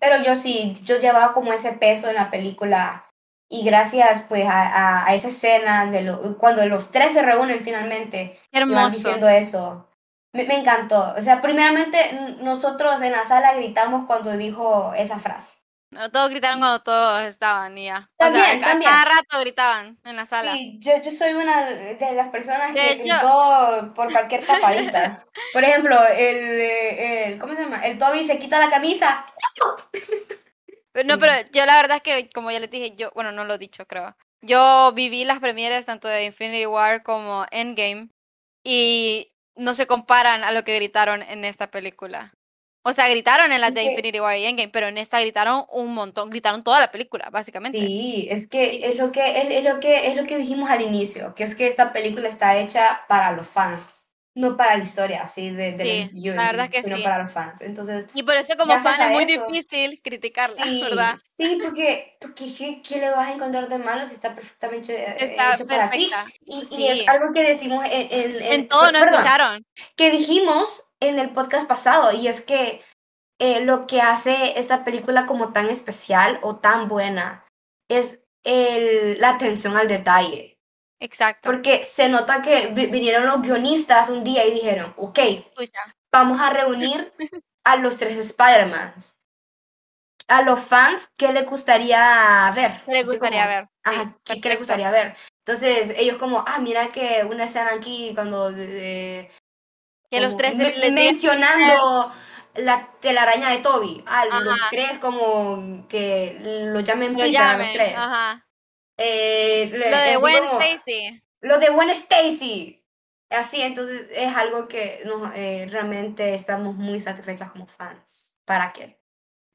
Pero yo sí, yo llevaba como ese peso en la película y gracias pues a, a, esa escena de lo, cuando los tres se reúnen finalmente Hermoso. diciendo eso me, me, encantó o sea primeramente nosotros en la sala gritamos cuando dijo esa frase no, todos gritaron cuando todos estaban y ya. También, también. Cada rato gritaban en la sala. Sí, yo, yo soy una de las personas que gritó por cualquier tapadita. *laughs* por ejemplo, el, el, ¿cómo se llama? El Toby se quita la camisa. no, pero yo la verdad es que, como ya les dije, yo, bueno, no lo he dicho, creo. Yo viví las premieres tanto de Infinity War como Endgame y no se comparan a lo que gritaron en esta película. O sea, gritaron en la de Infinity War y Endgame, pero en esta gritaron un montón, gritaron toda la película, básicamente. Sí, es que es lo que es, lo que es lo que dijimos al inicio, que es que esta película está hecha para los fans, no para la historia así de, de sí, la verdad que sino para los fans. Entonces, y por eso como fan es muy difícil criticarla, *laughs* ¿verdad? Sí, porque porque ¿qué, ¿qué, le vas a encontrar de malo si está perfectamente eh, está hecho para ti? Y, y, es algo que decimos en en, en, todo no escucharon. Que dijimos en el podcast pasado y es que eh, lo que hace esta película como tan especial o tan buena es el, la atención al detalle. Exacto. Porque se nota que vinieron los guionistas un día y dijeron, ok, vamos a reunir *laughs* a los tres Spider-Mans. A los fans, ¿qué le gustaría ver? ¿Qué le gustaría ver? Ajá, ¿qué, le gustaría ver? Entonces, ellos como, ah, mira que una escena aquí cuando que los tres mencionando la telaraña de Toby. Ah, los tres como que lo llamen lo a los tres. Ajá. Eh, lo de Gwen Stacy. Lo de Gwen Stacy. Así, entonces es algo que no, eh, realmente estamos muy satisfechas como fans. ¿Para qué?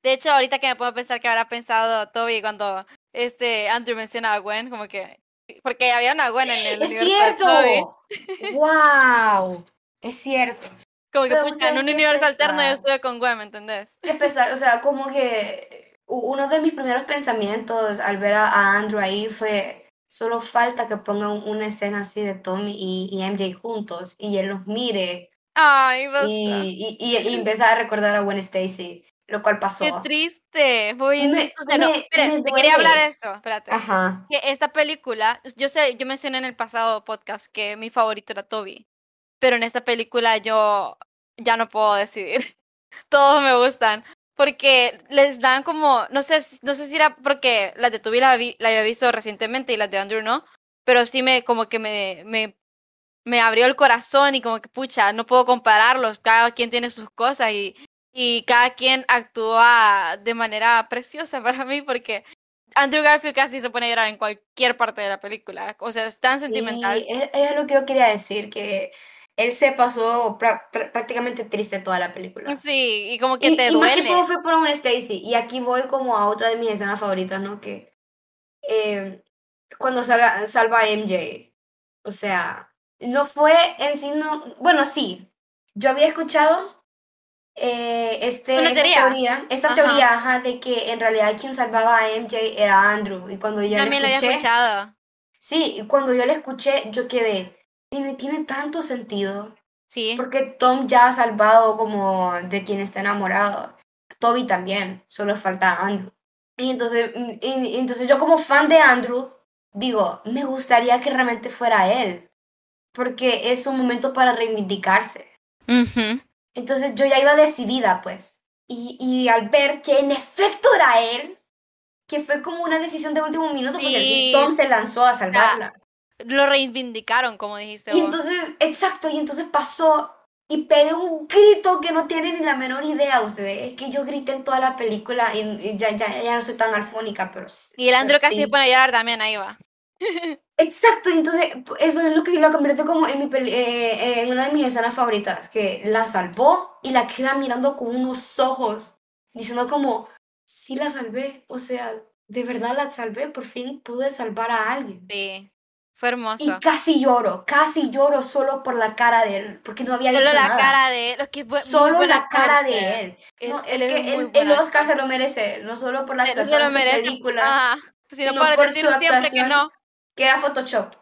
De hecho, ahorita que me puedo pensar que habrá pensado Toby cuando este Andrew menciona a Gwen, como que Porque había una buena en el ¡Es universo de Toby. cierto! ¡Wow! Es cierto. Como que, Pero, pucha, en ¿sabes un universo alterno yo estuve con Gwen, ¿me entendés? Qué pesar, o sea, como que uno de mis primeros pensamientos al ver a, a Andrew ahí fue, solo falta que pongan una escena así de Tommy y, y MJ juntos y él los mire Ay, basta. y, y, a recordar a Gwen Stacy, lo cual pasó. Qué triste. Muy Me- triste. O sea, no, me- me te quería hablar de esto. Espérate. Ajá. Que esta película, yo sé, yo mencioné en el pasado podcast que mi favorito era Toby. Pero en esta película yo ya no puedo decidir. *laughs* Todos me gustan. Porque les dan como, no sé, no sé si era porque las de Toby la, vi- había visto recientemente y las de Andrew no. Pero sí me, como que me, me, me abrió el corazón y como que, pucha, no puedo compararlos. Cada quien tiene sus cosas y, y cada quien actúa de manera preciosa *laughs* para mí porque Andrew Garfield casi se pone a llorar en cualquier parte de la película. O sea, es tan sentimental. Sí, es, es lo que yo quería decir, que él se pasó prá- prá- prácticamente triste toda la película. Sí, y como que Y, te y más que duele. todo fue por un Stacy. Y aquí voy como a otra de mis escenas favoritas, ¿no? Que eh, cuando salga, salva a MJ. O sea, no fue en sí, no. Bueno, sí. Yo había escuchado eh, este, esta teoría. teoría, esta Ajá. teoría ajá, de que en realidad quien salvaba a MJ era Andrew. Y cuando yo También lo la había escuchado. sí, y cuando yo la escuché, yo quedé. Tiene, tiene tanto sentido. Sí. Porque Tom ya ha salvado como de quien está enamorado. Toby también, solo falta Andrew. Y entonces, mm, y- entonces yo como fan de Andrew, digo, me gustaría que realmente fuera él. Porque es un momento para reivindicarse. Entonces yo ya iba decidida, pues. Y, y al ver que en efecto era él, que fue como una decisión de último minuto, porque Sí. Tom se lanzó a salvarla. Lo reivindicaron, como dijiste Y vos. entonces, exacto, y entonces pasó y pegué un grito que no tienen ni la menor idea ustedes. Es que yo grité en toda la película y, y ya, ya, ya no soy tan alfónica, pero... Y el Andrew pero casi sí. se pone a llorar también, ahí va. *laughs* Exacto, entonces eso es lo que lo convirtió como en, mi peli- eh, en una de mis escenas favoritas, que la salvó y la queda mirando con unos ojos, diciendo como, sí la salvé, o sea, de verdad la salvé, por fin pude salvar a alguien. Sí. Fue Y hermoso. casi lloro, casi lloro solo por la cara de él, porque no había Solo dicho la nada. cara de él. Es que fue muy Solo la actor cara usted. de él. Él- No, él es que muy el, Oscar actor. se lo merece, no solo por la actuación en su película, Ajá. Sino sino por por decir su siempre que no. que era Photoshop.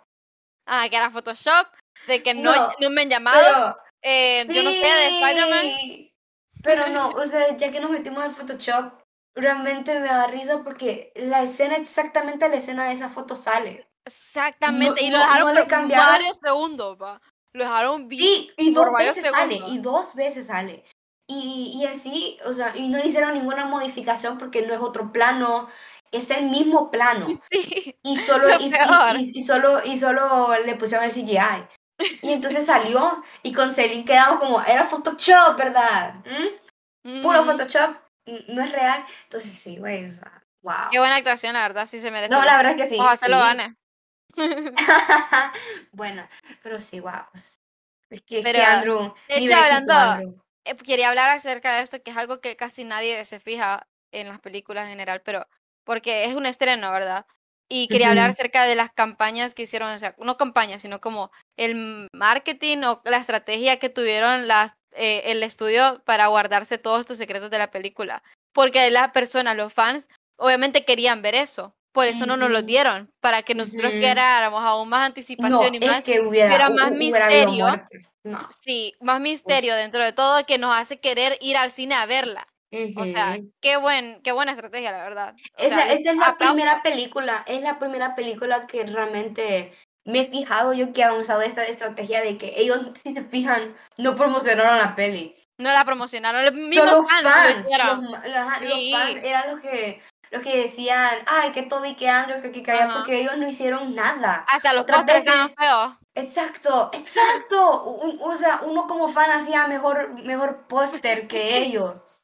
Ah, que era Photoshop. De que no, No, no me han llamado. Pero, eh, Yo no sé, de Spider-Man. sí, Pero no, *laughs* o sea, ya que nos metimos al Photoshop, realmente me da risa porque la escena, exactamente la escena de esa foto sale. Exactamente. No- y lo no- dejaron no por cambiaron. varios segundos, pa. Lo dejaron bien. Sí, y dos veces sale, y dos veces sale. Y, y en sí, o sea, y no le hicieron ninguna modificación porque no es otro plano, es el mismo plano. *laughs* Sí. Y solo, Lo y, y- y- solo, y solo le pusieron el CGI. Y entonces *laughs* salió y con Celine quedamos como, era Photoshop, ¿verdad? ¿Mm? Puro Ujú. Photoshop, no es real. Entonces sí, güey, o sea, wow. Qué buena actuación, la verdad, sí se merece. No, la verdad es que sí. Ojalá se lo sí. gane. *laughs* bueno, pero sí, wow. Es que, es Pero, que Andrew, de mi hecho, besito, hablando- Andrew. Eh, quería hablar acerca de esto, que es algo que casi nadie se fija en las películas en general, pero porque es un estreno, ¿verdad? Y quería hablar acerca de las campañas que hicieron, o sea, no campañas, sino como el marketing o la estrategia que tuvieron eh, el estudio para guardarse todos estos secretos de la película. Porque las personas, los fans, obviamente querían ver eso. Por eso no nos lo dieron, para que nosotros queráramos aún más No, anticipación y más que hubiera, hubiera hu- más hu- hubiera misterio. No. Sí, más misterio dentro de todo que nos hace querer ir al cine a verla. O sea, qué buen, qué buena estrategia, la verdad. Es sea, la- esta es la primera película, es la primera película que realmente me he fijado yo que han usado esta estrategia de que ellos, si se fijan, no promocionaron la peli. No la promocionaron, los mismos Son los fans, lo fans, hicieron. los, los- ajá, los Sí. fans eran los que, los que decían, ay, que Toby, que Andrew, que, que, que allá", Ajá. porque ellos no hicieron nada. Hasta los otras pósteres estaban feos. Exacto, exacto. Un- o sea, uno como fan hacía mejor, mejor póster que *laughs* ellos.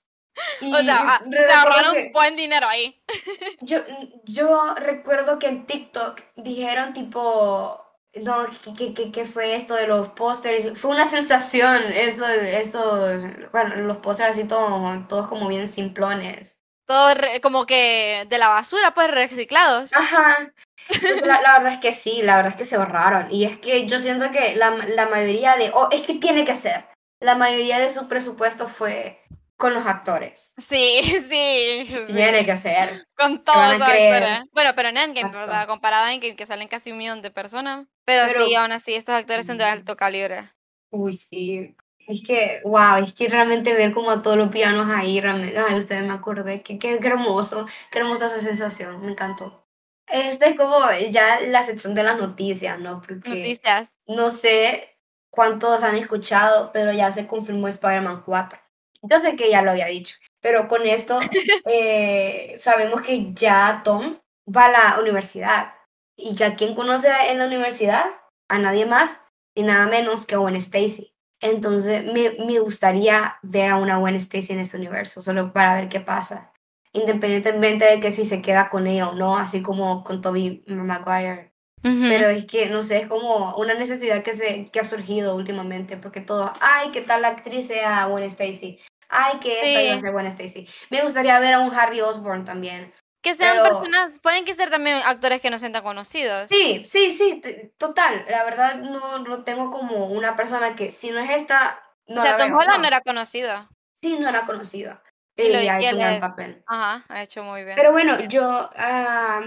Y O sea, ah, se ahorraron que- buen dinero ahí. *laughs* yo, yo recuerdo que en TikTok dijeron tipo, no, que, que, que fue esto de los pósters, fue una sensación, eso, estos, bueno, los pósters así todos, todos como bien simplones. Todo re- como que de la basura, pues reciclados. Ajá, La, la verdad es que sí, la verdad es que se ahorraron. Y es que yo siento que la, la mayoría de... Oh, es que tiene que ser. La mayoría de su presupuesto fue con los actores. Sí, *laughs* sí. sí. Tiene que ser. Con todos los actores. Bueno, pero en Endgame. ¿verdad? Comparado a Endgame, que salen casi un millón de personas. Pero, Pero- sí, aún así, estos actores son de alto calibre. Uy, sí. Es que, wow, es que realmente ver como a todos los pianos ahí, realmente, ay, ustedes me acordé, que qué, qué hermoso, qué hermosa esa sensación, me encantó. Esta es como ya la sección de las noticias, ¿no? Porque Noticias. no sé cuántos han escuchado, pero ya se confirmó Spider-Man 4. Yo sé que ya lo había dicho, pero con esto *laughs* eh, sabemos que ya Tom va a la universidad. ¿Y que a quién conoce en la universidad? A nadie más ni nada menos que a Gwen Stacy. Entonces me, me gustaría ver a una Gwen Stacy en este universo, solo para ver qué pasa. Independientemente de que si se queda con ella o no, así como con Tobey Maguire. Pero es que, no sé, es como una necesidad que, se, que ha surgido últimamente, porque todo, ay, ¿qué tal la actriz sea Gwen Stacy? Ay, que esta iba a Sí. ser Gwen Stacy. Me gustaría ver a un Harry Osborn también. Que sean pero- personas, pueden que ser también actores que no sean tan conocidos. Sí, sí, sí, total. La verdad no lo tengo como una persona que, si no es esta, no o sea, la Tom Holland no. no era conocido. Sí, no era conocida. Y lo- Y ha y hecho un gran papel. Ajá, ha hecho muy bien. Pero bueno, yo ah,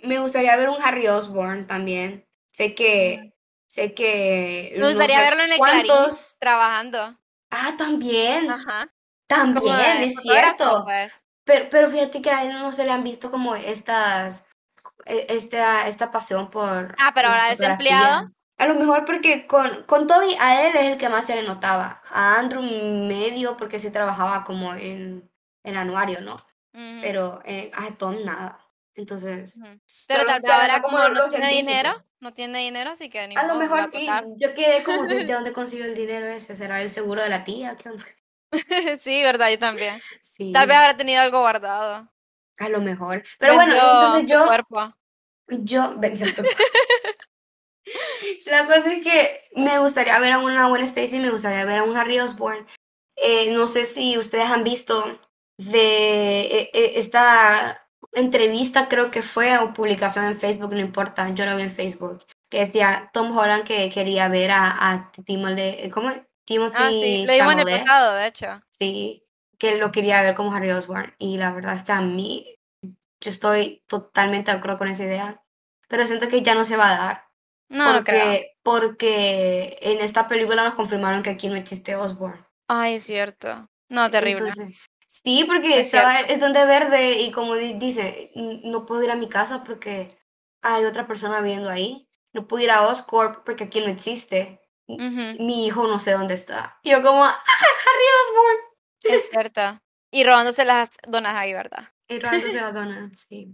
me gustaría ver un Harry Osborn también. Sé que, sé que. Me gustaría no sé verlo en el Clarín. ¿Cuántos? Trabajando. Ah, también. Ajá. También, es cierto. pues. Pero, pero fíjate que a él no se le han visto como estas, e- esta, esta pasión por Ah, pero ahora desempleado. A lo mejor porque con, con Toby a él es el que más se le notaba. A Andrew medio porque sí trabajaba como en el anuario, ¿no? Pero eh, a Tom nada. Entonces. Pero tal se vez ahora como no tiene científico. dinero, no tiene dinero, así que ni A lo mejor sí. Yo quedé como, ¿de, de *laughs* dónde consiguió el dinero ese? ¿Será el seguro de la tía? ¿Qué onda? *laughs* sí, verdad, yo también. Sí, Tal vez habrá tenido algo guardado. a lo mejor. Pero bueno, entonces su yo... cuerpo. Yo, vendió su- *laughs* La cosa es que me gustaría ver a una Gwen Stacy, me gustaría ver a un Harry Osborn. Eh, no sé si ustedes han visto de eh, eh, esta entrevista, creo que fue, o publicación en Facebook, no importa, yo lo vi en Facebook, que decía Tom Holland que quería ver a, a Timothy, ¿cómo? Timothy Ah, sí, lo vimos en el pasado, de hecho. Sí, que lo quería ver como Harry Osborn. Y la verdad es que a mí, yo estoy totalmente de acuerdo con esa idea. Pero siento que ya no se va a dar. No, no creo. porque, porque en esta película nos confirmaron que aquí no existe Osborn. Ay, es cierto. No, terrible. Entonces, sí, porque Es estaba el Duende Verde y como di- dice, "N- no puedo ir a mi casa porque hay otra persona viviendo ahí. No puedo ir a Oscorp porque aquí no existe. Ujú, Mi hijo no sé dónde está. Y yo como, ¡ah, Harry Osborn! Es *laughs* cierto. Y robándose las donas ahí, ¿verdad? Y robándose la *laughs* dona, sí.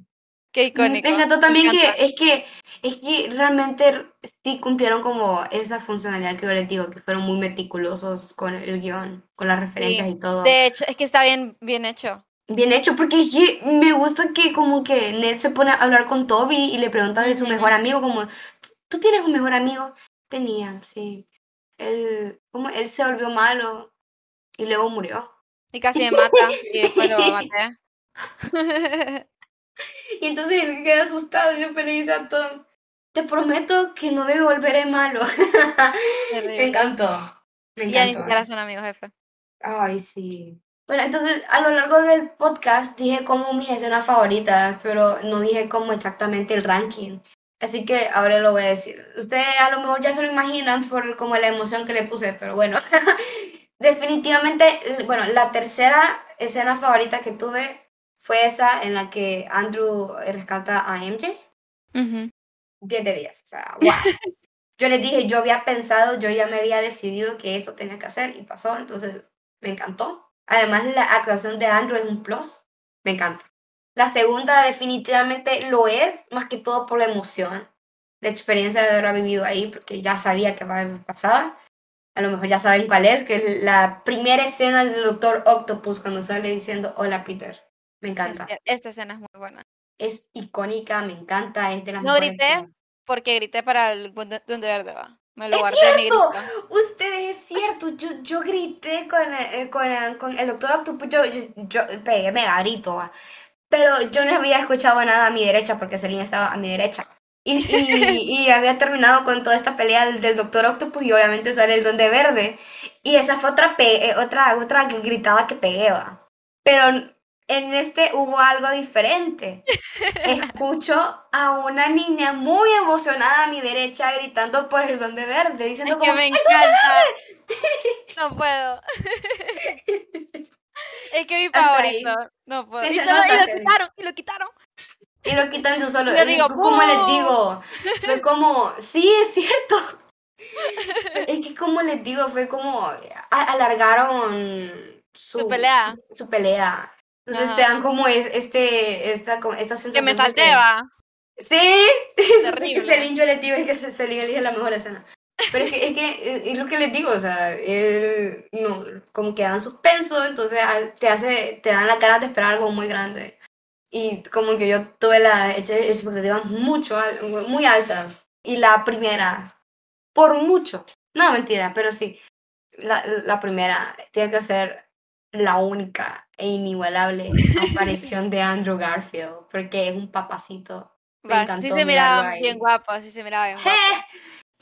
Qué Me icónico. encantó me también que encanta. es que es que realmente sí cumplieron como esa funcionalidad que yo les digo, que fueron muy meticulosos con el guion, con las referencias y todo. De hecho, es que está bien, bien hecho. Bien hecho, porque es que me gusta que como que Ned se pone a hablar con Toby y le pregunta de su mejor amigo, como, ¿tú tienes un mejor amigo? Tenía, sí. Él, como él se volvió malo y luego murió. Y casi me mata. Y después lo maté. *laughs* Y entonces él queda asustado y después le dice a Tom, te prometo que no me volveré malo. *laughs* me encantó. Me Y ya ni encantó. siquiera son amigos, jefe. Ay, sí. Bueno, entonces a lo largo del podcast dije como mis escenas favoritas, pero no dije como exactamente el ranking. Así que ahora lo voy a decir. Ustedes a lo mejor ya se lo imaginan por como la emoción que le puse, pero bueno. *laughs* Definitivamente, bueno, la tercera escena favorita que tuve fue esa en la que Andrew rescata a MJ. Ujú. 10 de 10. O sea, wow. Yo les dije, yo había pensado, yo ya me había decidido que eso tenía que hacer y pasó, entonces me encantó. Además, la actuación de Andrew es un plus, me encanta. La segunda definitivamente lo es, más que todo por la emoción, la experiencia de haber vivido ahí, porque ya sabía que pasaba. A lo mejor ya saben cuál es, que es la primera escena del Doctor Octopus cuando sale diciendo, hola Peter. Me encanta. Es- Esta escena es muy buena. Es icónica, me encanta, es de las No grité, escenas. Porque grité para el Duende Verde, va. Me lo ¡Es guardé mi cierto! grito. Ustedes, es cierto, yo, yo grité con, eh, con, eh, con el doctor Octopus, yo, yo, yo pegué mega grito. Pero yo no había escuchado nada a mi derecha porque Celine estaba a mi derecha. Y, y, y, *laughs* había terminado con toda esta pelea del, del, Doctor Octopus y obviamente sale el Duende Verde. Y esa fue otra, pe eh, otra, otra gritada que pegué, Pero en este hubo algo diferente. *laughs* Escucho a una niña muy emocionada a mi derecha gritando por el Duende Verde, diciendo como, que me encanta. No puedo. *laughs* *laughs* es que mi favorito. No puedo. y, solo, y, lo quitaron, y lo quitaron. Y lo quitan de un solo. *laughs* Yo digo, ¿cómo les digo? Fue *laughs* como, sí, es cierto. es que, como les digo, fue como alargaron su, pelea. Su, pelea. Entonces te dan como es, este, esta, esta sensación. Que me salteba. Sí, es que Celine yo les digo es que Celine elige la mejor escena. Pero es que, es que es lo que les digo, o sea, él, no, como que dan suspenso, entonces ah, te hace, te dan la cara de esperar algo muy grande. Y como que yo tuve las expectativas mucho, muy altas. Y la primera, por mucho, no mentira, pero sí, la, la primera tiene que ser la única e inigualable *laughs* aparición de Andrew Garfield, porque es un papacito. Me sí se miraba bien guapo, sí se miraba bien *laughs* guapo.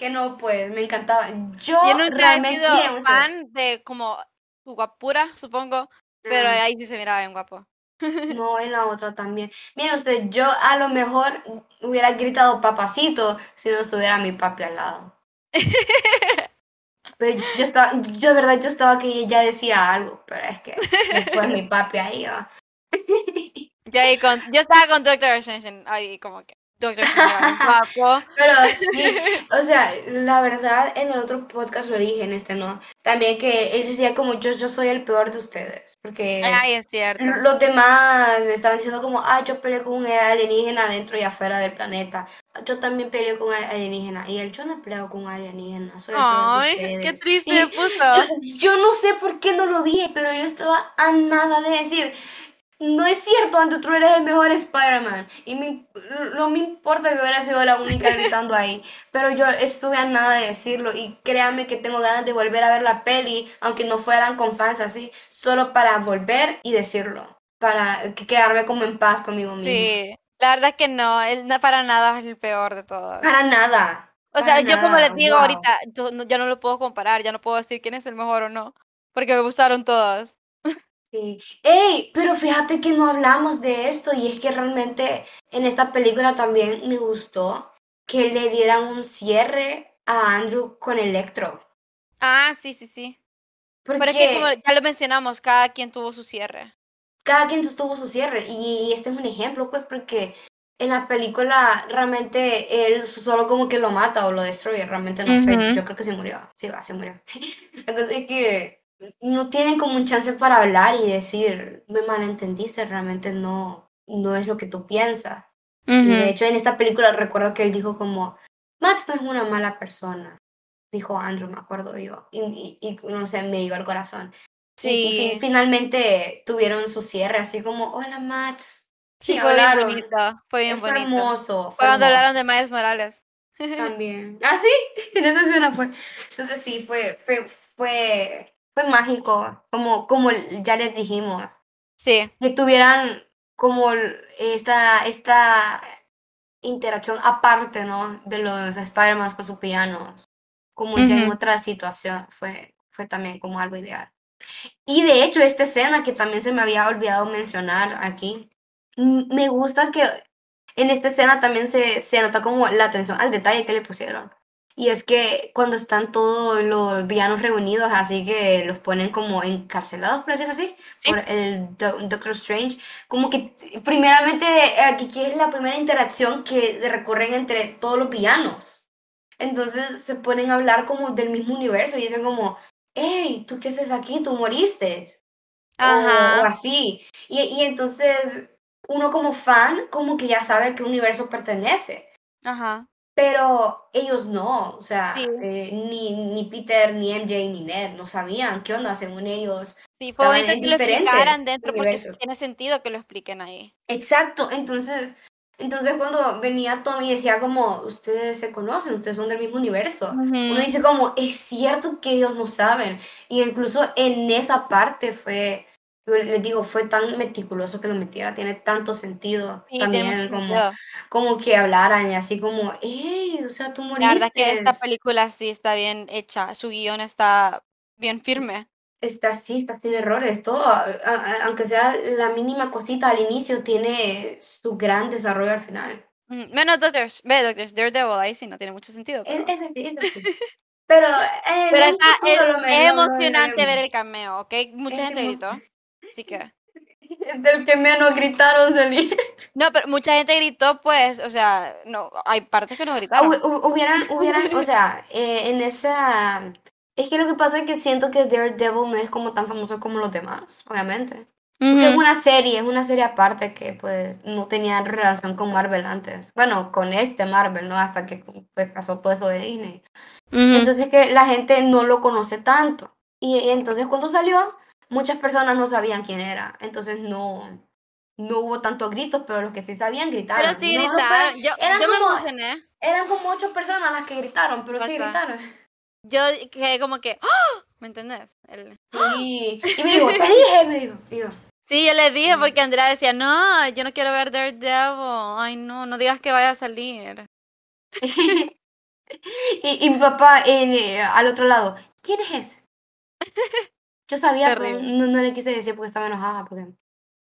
Que no, pues, me encantaba. Yo, yo nunca realmente he sido fan de como su guapura, supongo, pero ahí sí se miraba bien guapo. *laughs* No, en la otra también. Miren usted, yo a lo mejor hubiera gritado papacito si no estuviera mi papi al lado. *laughs* Pero yo estaba, yo de verdad, yo estaba que ya decía algo, pero es que después mi papi ahí va. *laughs* Yo, ahí con, yo estaba con Doctor Strange ahí como que Doctor Strange *laughs* Pero sí, *laughs* o sea, la verdad en el otro podcast lo dije, en este no, también que él decía como yo, yo soy el peor de ustedes, porque Ay, es cierto. los demás estaban diciendo como, ah, yo peleé con un alienígena dentro y afuera del planeta, yo también peleé con un alienígena, y él, yo no he peleado con un alienígena, soy el peor de ustedes. qué triste puso. Yo, yo no sé por qué no lo dije, pero yo estaba a nada de decir, no es cierto, Andrew, tú eres el mejor Spider-Man. Y no me importa que hubiera sido la única gritando ahí. Pero yo estuve a nada de decirlo. Y créanme que tengo ganas de volver a ver la peli, aunque no fueran con fans así, solo para volver y decirlo. Para quedarme como en paz conmigo mismo. Sí, la verdad es que no, él para nada es el peor de todos. Para nada. O sea, yo como les digo ahorita, yo no, no lo puedo comparar, ya no puedo decir quién es el mejor o no, porque me gustaron todos. Sí. Ey, pero fíjate que no hablamos de esto y es que realmente en esta película también me gustó que le dieran un cierre a Andrew con Electro. Ah, sí, sí, sí. Porque como ya lo mencionamos, cada quien tuvo su cierre. Cada quien tuvo su cierre y este es un ejemplo, pues, porque en la película realmente él solo como que lo mata o lo destruye, realmente no sé, yo creo que se murió, sí, va, se murió. *laughs* Entonces es que no tienen como un chance para hablar y decir, me malentendiste, realmente no, no es lo que tú piensas. y de hecho, en esta película recuerdo que él dijo como, Max no es una mala persona, dijo Andrew, me acuerdo yo, y, y, no sé, me dio al corazón. Sí. finalmente tuvieron su cierre, así como, hola Max. Sí, fue bien bonito, fue bien bonito. hermoso. Fue, cuando hablaron de Miles Morales. *laughs* También. Ah, sí, *laughs* en esa escena fue. Entonces sí, fue, fue, fue fue mágico, como, como ya les dijimos. Sí. Que tuvieran como esta, esta interacción aparte, ¿no? De los Spider-Man con sus pianos. Como ya en otra situación. Fue, fue también como algo ideal. Y de hecho, esta escena que también se me había olvidado mencionar aquí, me gusta que en esta escena también se, se nota como la atención al detalle que le pusieron. Y es que cuando están todos los villanos reunidos, así que los ponen como encarcelados, por decirlo así, por el Doctor Strange, como que primeramente aquí que es la primera interacción que recorren entre todos los villanos. Entonces se ponen a hablar como del mismo universo y dicen como, hey, ¿tú qué haces aquí? ¿Tú moriste? Ajá. O, así. Y, y entonces uno como fan como que ya sabe a qué universo pertenece. Ajá. Pero ellos no, o sea, eh, ni, ni Peter, ni MJ, ni Ned no sabían qué onda según ellos. Sí, fue bonito que lo explicaran dentro porque tiene sentido que lo expliquen ahí. Exacto, entonces, entonces cuando venía Tommy y decía como, ustedes se conocen, ustedes son del mismo universo, uno dice como, es cierto que ellos no saben. Y incluso en esa parte fue, Yo les digo, fue tan meticuloso que lo metiera, tiene tanto sentido Sí, también como, sentido. como que hablaran y así como, hey, o sea, tú La verdad que esta moriste. película sí está bien hecha, su guion está bien firme. Está así, está sin errores, todo, a- a- aunque sea la mínima cosita al inicio, tiene su gran desarrollo al final. Mm, Menos Doctor, ve, Doctor Daredevil, ahí sí no tiene mucho sentido, Es, pero, es así, es así. *laughs* Pero en pero está, es, es emocionante ver el cameo, ¿ok? Mucha Es gente gritó, *laughs* Del que menos gritaron salir. No, pero mucha gente gritó, pues, o sea, no, hay partes que no gritaron. Hu- hu- Hubieran, hubieran, o sea, eh, en esa... Es que lo que pasa es que siento que Daredevil no es como tan famoso como los demás, obviamente. Porque es una serie, es una serie aparte que pues no tenía relación con Marvel antes. Bueno, con este Marvel, ¿no? Hasta que pues, pasó todo eso de Disney. ujú. Entonces que la gente no lo conoce tanto. Y, y entonces cuando salió, muchas personas no sabían quién era. Entonces no, no hubo tantos gritos, pero los que sí sabían gritaron. Pero sí No, no gritaron, yo, eran, yo me como, emocioné, eran como ocho personas las que gritaron, pero sí gritaron. yo quedé como que, ¡ah! ¿me entendés? El- Y, y me dijo, te dije, me dijo. Y yo, Sí, yo le dije porque Andrea decía, no, yo no quiero ver Daredevil, ay no, no digas que vaya a salir. *laughs* y, y mi papá en, eh, al otro lado, ¿quién es ese? *laughs* Yo sabía, pero no, no le quise decir porque estaba enojada. Porque, Porque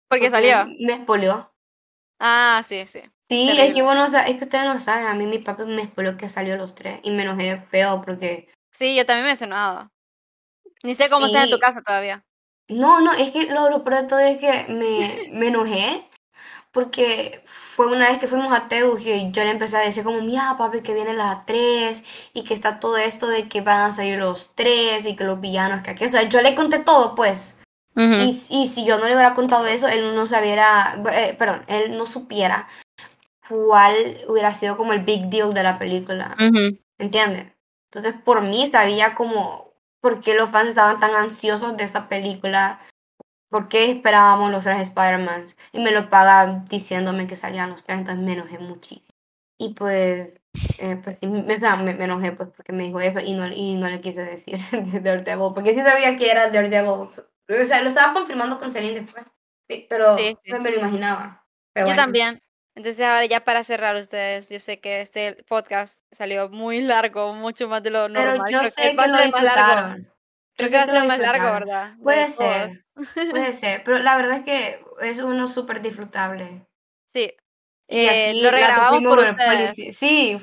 porque salió. Me espolió. Ah, sí, sí. Sí, es que bueno, o sea, es que ustedes no saben, a mí mi papá me espolió que salió los tres y me enojé feo porque... Sí, yo también me he sonado. Ni sé cómo está en tu Sí. casa todavía. No, no, es que lo, lo peor de todo es que me, me enojé porque fue una vez que fuimos a Teus y yo le empecé a decir como, mira papi, que vienen las tres y que está todo esto de que van a salir los tres y que los villanos, que aquí, o sea, yo le conté todo pues. Y, y si yo no le hubiera contado eso, él no sabiera, eh, perdón, él no supiera cuál hubiera sido como el big deal de la película. Ujú. ¿Entiendes? Entonces, por mí sabía como por qué los fans estaban tan ansiosos de esta película, por qué esperábamos los tres Spider-Man. Y me lo paga diciéndome que salían los tres, entonces me enojé muchísimo. Y pues, eh, pues sí, me, o sea, me, me enojé pues porque me dijo eso y no, y no le quise decir *laughs* de Daredevil, porque sí sabía que era Daredevil. O sea, lo estaba confirmando con Celine después, pe- pero Sí, sí. pues me lo imaginaba. Pero Yo bueno. también. Entonces ahora ya para cerrar ustedes, yo sé que este podcast salió muy largo, mucho más de lo Pero normal. yo Creo sé que a lo más largo. Creo que va a que ser lo el más largo, disfrutaron. ¿verdad? De Puede ser, puede *laughs* ser, pero la verdad es que es uno súper disfrutable. Sí. Y Eh, aquí lo regrabamos por ustedes. Sí,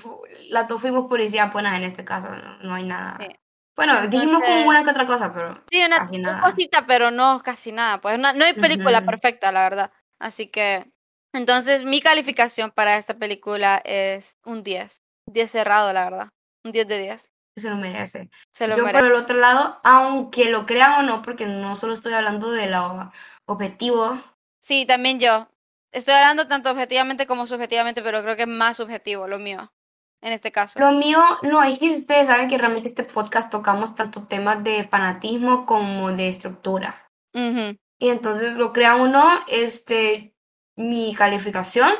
las dos fuimos policías buenas en este caso, no, no hay nada. Sí. Bueno, dijimos como una que otra cosa, pero Sí, una, casi nada. cosita, pero no casi nada. Pues una- no hay película Ujú. perfecta, la verdad. Así que, entonces mi calificación para esta película es un 10. 10 cerrado, la verdad. Un 10 de 10. Se lo merece. Se lo Yo merece. por el otro lado, aunque lo crean o no, porque no solo estoy hablando de lo objetivo, Sí, también yo. Estoy hablando tanto objetivamente como subjetivamente, pero creo que es más subjetivo lo mío, en este caso. Lo mío, no, es que ustedes saben que realmente este podcast tocamos tanto temas de fanatismo como de estructura. Y entonces, lo crean o no, este, mi calificación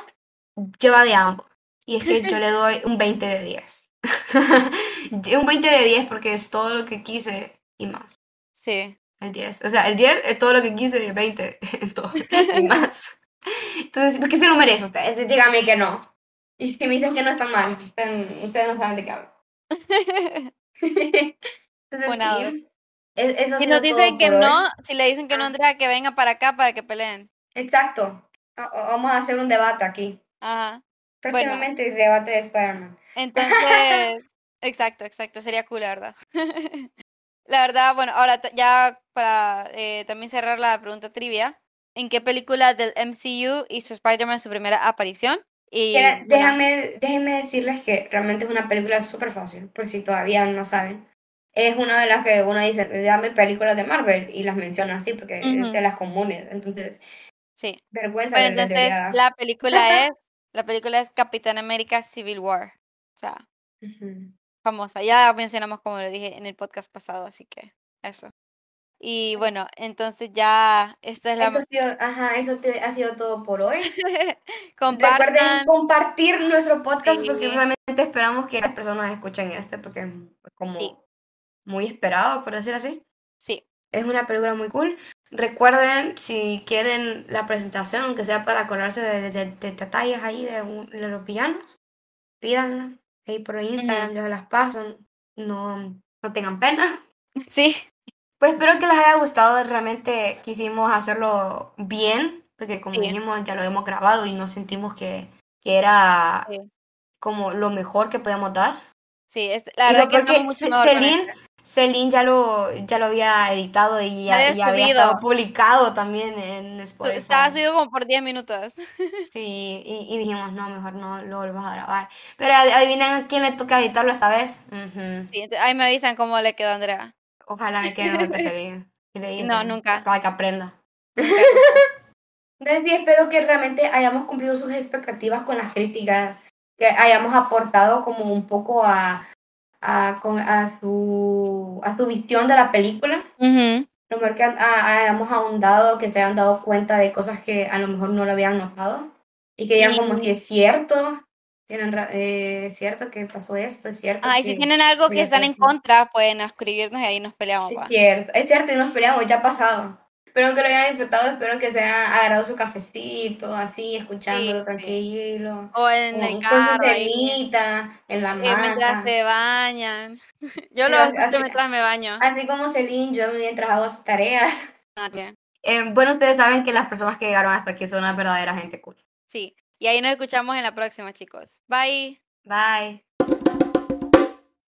lleva de ambos. Y es que yo *laughs* le doy un 20 de 10. *laughs* un 20 de 10 porque es todo lo que quise y más. Sí. El 10. O sea, el 10 es todo lo que quise y el 20 *laughs* es todo y *laughs* más. Entonces, ¿por qué se lo merece usted? Dígame que no. Y si me dicen que no está mal, ustedes, no saben de qué hablo. Entonces, Funado. sí. Es- Si nos dicen que no, si le dicen que no, Ah. Andrea, que venga para acá para que peleen. Exacto. O- Vamos a hacer un debate aquí. Ajá. Próximamente debate de Spider-Man. Entonces, *laughs* exacto, exacto, sería cool, la verdad. *laughs* La verdad, bueno, ahora ya para eh, también cerrar la pregunta trivia, ¿en qué película del MCU hizo Spider-Man su primera aparición? Y déjame, déjenme decirles que realmente es una película súper fácil, por si todavía no saben. Es una de las que uno dice, llame películas de Marvel y las menciona así porque es Ujú. de las comunes. Entonces, sí. vergüenza Bueno, entonces la película *laughs* es, la película es Capitán América Civil War. O sea, famosa. Ya mencionamos como lo dije en el podcast pasado, así que eso. Y bueno, entonces ya esta es la Eso ha sido, ajá, eso te- ha sido todo por hoy. *laughs* Recuerden compartir nuestro podcast porque Sí. realmente esperamos que las personas escuchen este porque es como Sí. muy esperado, por decir así. Sí. Es una película muy cool. Recuerden, si quieren la presentación, aunque sea para acordarse de, de- de detalles ahí de, un- de los villanos, pídanla. Ahí por Instagram Ujú. yo se las paso. No, no tengan pena. *laughs* Sí, Pues espero que les haya gustado. Realmente quisimos hacerlo bien, porque como Sí. dijimos, ya lo hemos grabado y nos sentimos que, que era Sí. como lo mejor que podíamos dar. sí, es, la verdad que mucho mejor Celine. Celine ya lo, ya lo había editado y ya, había ya había estado publicado también en Spotify. Estaba subido como por 10 minutos. *laughs* Sí, y, y dijimos, no, mejor no lo vuelvas a grabar. Pero ad- adivinen a quién le toca editarlo esta vez. Ujú. Sí, ent- ahí me avisan cómo le quedó a Andrea. Ojalá me quede mejor que *laughs* Celine. Le dicen, No, nunca. Para que aprenda. Entonces sí, espero que realmente hayamos cumplido sus expectativas con las críticas, que hayamos aportado como un poco a, a, a su, a su visión de la película. Ujú. Lo mejor que ah, hayamos ahondado, que se hayan dado cuenta de cosas que a lo mejor no lo habían notado y que digan como Y- si es cierto, tienen, eh, es cierto que pasó esto, es cierto Ah, y si tienen algo que están en así. contra, pueden escribirnos y ahí nos peleamos. es va. cierto, es cierto y nos peleamos, ya ha pasado. Espero que lo hayan disfrutado, espero que se hayan agarrado su cafecito, así, escuchándolo sí. tranquilo. O en Con, el carro, cenita, en la eh, mientras se bañan. *laughs* Yo Sí, lo escucho mientras me baño. Así como Celine, yo mientras hago sus tareas. Ah. Eh, bueno, ustedes saben que las personas que llegaron hasta aquí son una verdadera gente cool. Sí, y ahí nos escuchamos en la próxima, chicos. Bye. Bye.